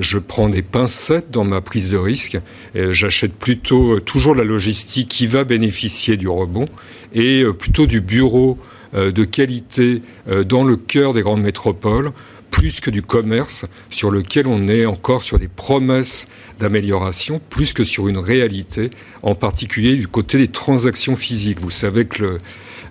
je prends des pincettes dans ma prise de risque. J'achète plutôt toujours la logistique qui va bénéficier du rebond et plutôt du bureau de qualité dans le cœur des grandes métropoles plus que du commerce sur lequel on est encore sur des promesses d'amélioration, plus que sur une réalité, en particulier du côté des transactions physiques. Vous savez que le,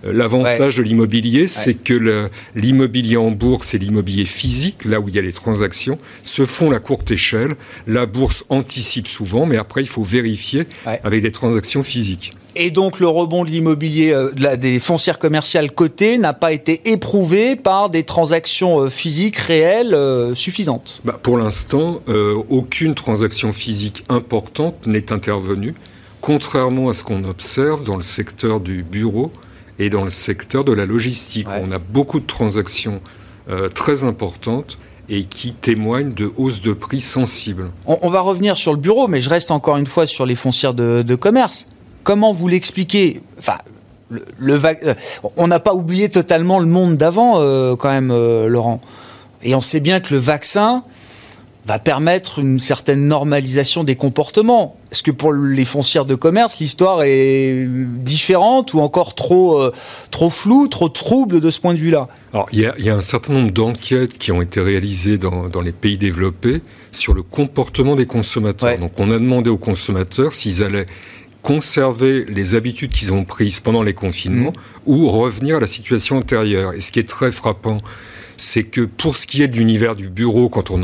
L'avantage de l'immobilier, c'est que l'immobilier en bourse et l'immobilier physique, là où il y a les transactions, se font à courte échelle. La bourse anticipe souvent, mais après, il faut vérifier avec des transactions physiques. Et donc le rebond de l'immobilier, euh, des foncières commerciales cotées, n'a pas été éprouvé par des transactions euh, physiques réelles euh, suffisantes? Bah, Pour l'instant, aucune transaction physique importante n'est intervenue, contrairement à ce qu'on observe dans le secteur du bureau et dans le secteur de la logistique. On a beaucoup de transactions très importantes et qui témoignent de hausses de prix sensibles. On, va revenir sur le bureau, mais je reste encore une fois sur les foncières de commerce. Comment vous l'expliquez? Enfin, le, euh, on n'a pas oublié totalement le monde d'avant, euh, quand même, euh, Laurent. Et on sait bien que le vaccin va permettre une certaine normalisation des comportements. Est-ce que pour les foncières de commerce, l'histoire est différente ou encore trop, trop floue, trop trouble de ce point de vue-là? Alors, il y, a un certain nombre d'enquêtes qui ont été réalisées dans, dans, les pays développés sur le comportement des consommateurs. Donc, on a demandé aux consommateurs s'ils allaient conserver les habitudes qu'ils ont prises pendant les confinements mmh. ou revenir à la situation antérieure. Et ce qui est très frappant, c'est que pour ce qui est de l'univers du bureau, quand on,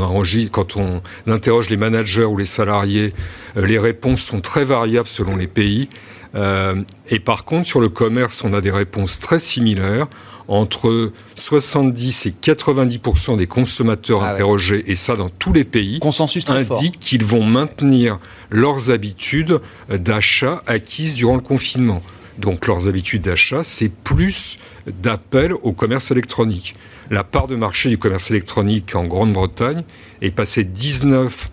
quand on interroge les managers ou les salariés, euh, les réponses sont très variables selon les pays. Euh, et par contre, sur le commerce, on a des réponses très similaires. Entre 70 et 90% des consommateurs ah interrogés, et ça dans tous les pays, Consensus indiquent qu'ils vont maintenir leurs habitudes d'achat acquises durant le confinement. Donc leurs habitudes d'achat, c'est plus d'appels au commerce électronique. La part de marché du commerce électronique en Grande-Bretagne est passée de 19%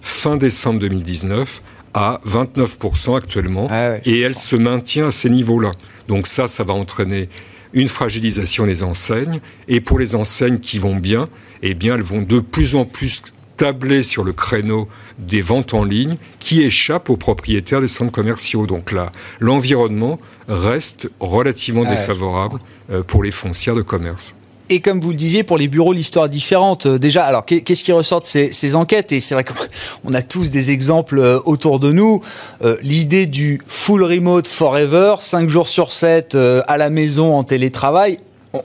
fin décembre 2019 à 29% actuellement, ah et elle se maintient à ces niveaux-là. Donc ça, ça va entraîner une fragilisation des enseignes, et pour les enseignes qui vont bien, eh bien, elles vont de plus en plus tabler sur le créneau des ventes en ligne qui échappent aux propriétaires des centres commerciaux. Donc là, l'environnement reste relativement ah défavorable euh, pour les foncières de commerce. Et comme vous le disiez, pour les bureaux, l'histoire est différente. Euh, déjà, alors qu'est-ce qui ressort de ces, enquêtes? Et c'est vrai qu'on a tous des exemples euh, autour de nous. Euh, l'idée du full remote forever, 5 jours sur 7 à la maison en télétravail,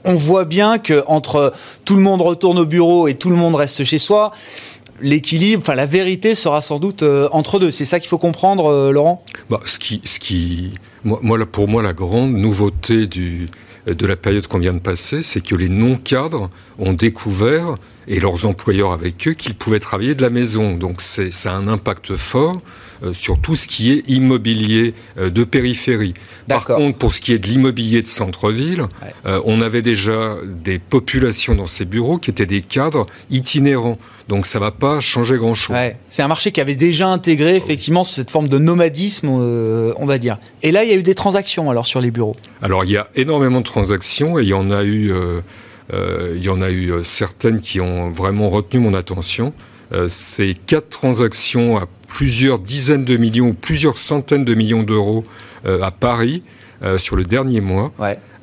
on voit bien que entre tout le monde retourne au bureau et tout le monde reste chez soi, l'équilibre, enfin la vérité sera sans doute entre deux. C'est ça qu'il faut comprendre, Laurent? Bah, ce qui, ce qui, moi, pour moi, la grande nouveauté du de la période qu'on vient de passer, c'est que les non-cadres ont découvert, et leurs employeurs avec eux, qu'ils pouvaient travailler de la maison. Donc ça a un impact fort euh, sur tout ce qui est immobilier euh, de périphérie. Par contre, pour ce qui est de l'immobilier de centre-ville, euh, on avait déjà des populations dans ces bureaux qui étaient des cadres itinérants. Donc ça ne va pas changer grand-chose. C'est un marché qui avait déjà intégré effectivement cette forme de nomadisme, on va dire. Et là, il y a eu des transactions alors sur les bureaux. Alors il y a énormément de transactions et il y en a eu, il y en a eu certaines qui ont vraiment retenu mon attention. c'est quatre transactions à plusieurs dizaines de millions ou plusieurs centaines de millions d'euros euh, à Paris euh, sur le dernier mois,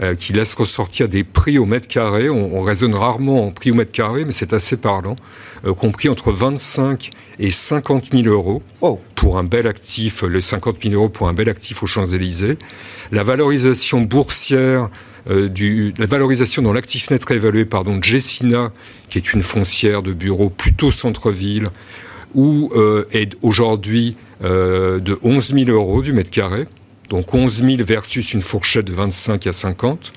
euh, qui laisse ressortir des prix au mètre carré. On, raisonne rarement en prix au mètre carré, mais c'est assez parlant, compris entre 25 et 50 000 euros pour un bel actif, les 50 000 euros pour un bel actif aux Champs-Élysées. La valorisation boursière du, la valorisation dans l'actif net réévalué pardon, de Jessina, qui est une foncière de bureaux plutôt centre-ville, où euh, est aujourd'hui euh, de 11 000 euros du mètre carré. Donc 11 000 versus une fourchette de 25 à 50.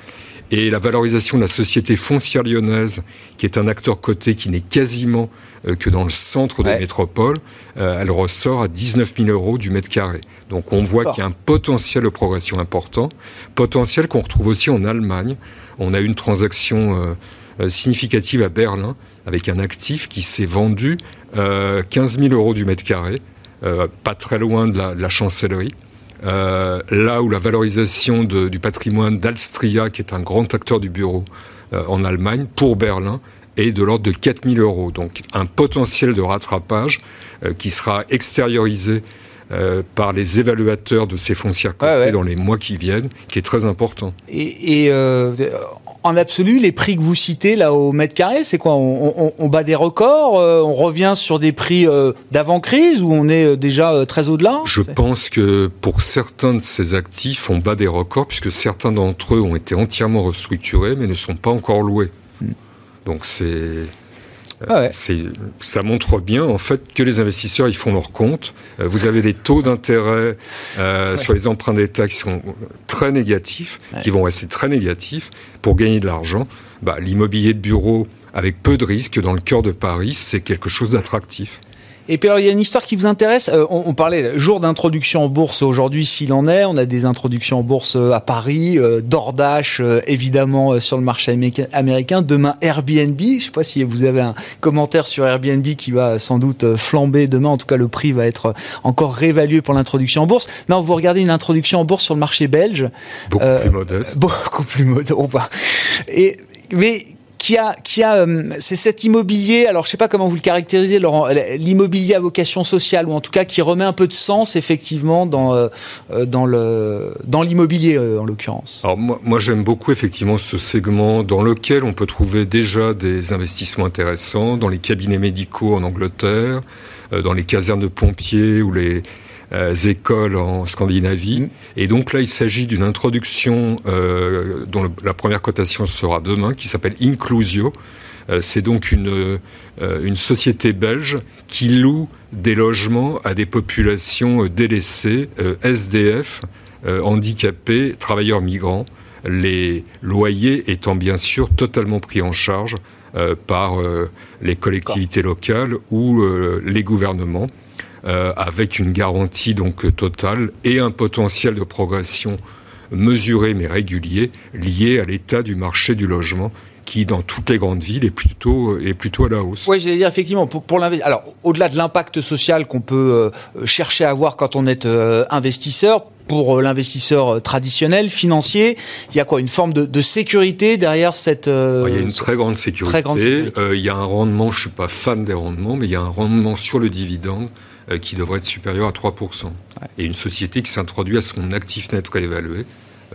Et la valorisation de la société foncière lyonnaise, qui est un acteur coté qui n'est quasiment euh, que dans le centre de la métropole, elle ressort à 19 000 euros du mètre carré. Donc on voit qu'il y a un potentiel de progression important, potentiel qu'on retrouve aussi en Allemagne. On a eu une transaction significative à Berlin avec un actif qui s'est vendu 15 000 euros du mètre carré, pas très loin de la, chancellerie. Là où la valorisation du patrimoine d'Alstria, qui est un grand acteur du bureau en Allemagne, pour Berlin, est de l'ordre de 4 000 euros. Donc un potentiel de rattrapage qui sera extériorisé euh, par les évaluateurs de ces foncières cotées dans les mois qui viennent, qui est très important. Et, euh, en absolu, les prix que vous citez là au mètre carré, c'est quoi? On, bat des records euh, On revient sur des prix d'avant-crise ou on est déjà très au-delà? Je pense que pour certains de ces actifs, on bat des records puisque certains d'entre eux ont été entièrement restructurés mais ne sont pas encore loués. Hmm. Donc c'est ah ça montre bien en fait que les investisseurs ils font leur compte. Euh, vous avez des taux d'intérêt euh, sur les emprunts d'État qui sont très négatifs, qui vont rester très négatifs pour gagner de l'argent. Bah, l'immobilier de bureau avec peu de risques dans le cœur de Paris, c'est quelque chose d'attractif. Et puis alors, il y a une histoire qui vous intéresse. Euh, on, parlait jour d'introduction en bourse aujourd'hui, s'il en est. On a des introductions en bourse euh, à Paris, euh, Dordache évidemment sur le marché américain. Demain Airbnb. Je ne sais pas si vous avez un commentaire sur Airbnb qui va sans doute flamber demain. En tout cas, le prix va être encore réévalué pour l'introduction en bourse. Non, vous regardez une introduction en bourse sur le marché belge. Beaucoup plus modeste. Beaucoup plus modeste. Et mais qui a, qui a, euh, c'est cet immobilier. Alors, je sais pas comment vous le caractérisez, Laurent. L'immobilier à vocation sociale, ou en tout cas qui remet un peu de sens effectivement dans euh, euh, dans le dans l'immobilier en l'occurrence. Alors moi, moi j'aime beaucoup effectivement ce segment dans lequel on peut trouver déjà des investissements intéressants dans les cabinets médicaux en Angleterre, dans les casernes de pompiers ou les euh, écoles en Scandinavie. Mm. Et donc là, il s'agit d'une introduction euh, dont la première cotation sera demain, qui s'appelle Inclusio. Euh, c'est donc une, une société belge qui loue des logements à des populations délaissées, SDF, handicapés, travailleurs migrants, les loyers étant bien sûr totalement pris en charge par les collectivités locales ou les gouvernements. Euh, avec une garantie donc totale et un potentiel de progression mesuré mais régulier lié à l'état du marché du logement qui, dans toutes les grandes villes, est plutôt, est plutôt à la hausse. Oui, j'allais dire effectivement, pour, pour. Alors, au-delà de l'impact social qu'on peut euh, chercher à avoir quand on est euh, investisseur, pour l'investisseur traditionnel, financier, il y a quoi Une forme de, sécurité derrière cette... il y a une très grande sécurité. Très grande sécurité. il y a un rendement, je ne suis pas fan des rendements, mais il y a un rendement sur le dividende euh, qui devrait être supérieur à 3%. Et une société qui s'introduit à son actif net réévalué,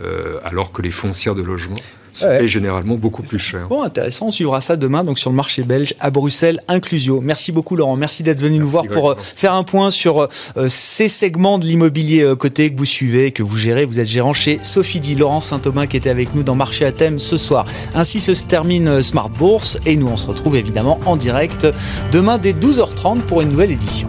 euh, alors que les foncières de logement sont généralement beaucoup plus cher. Bon, intéressant. On suivra ça demain donc sur le marché belge à Bruxelles, Inclusio. Merci beaucoup, Laurent. Merci d'être venu nous voir pour euh, faire un point sur ces segments de l'immobilier côté que vous suivez, que vous gérez. Vous êtes gérant chez Sophie Di Laurent Saint-Thomas qui était avec nous dans Marché à thème ce soir. Ainsi se termine Smart Bourse et nous on se retrouve évidemment en direct demain dès 12h30 pour une nouvelle édition.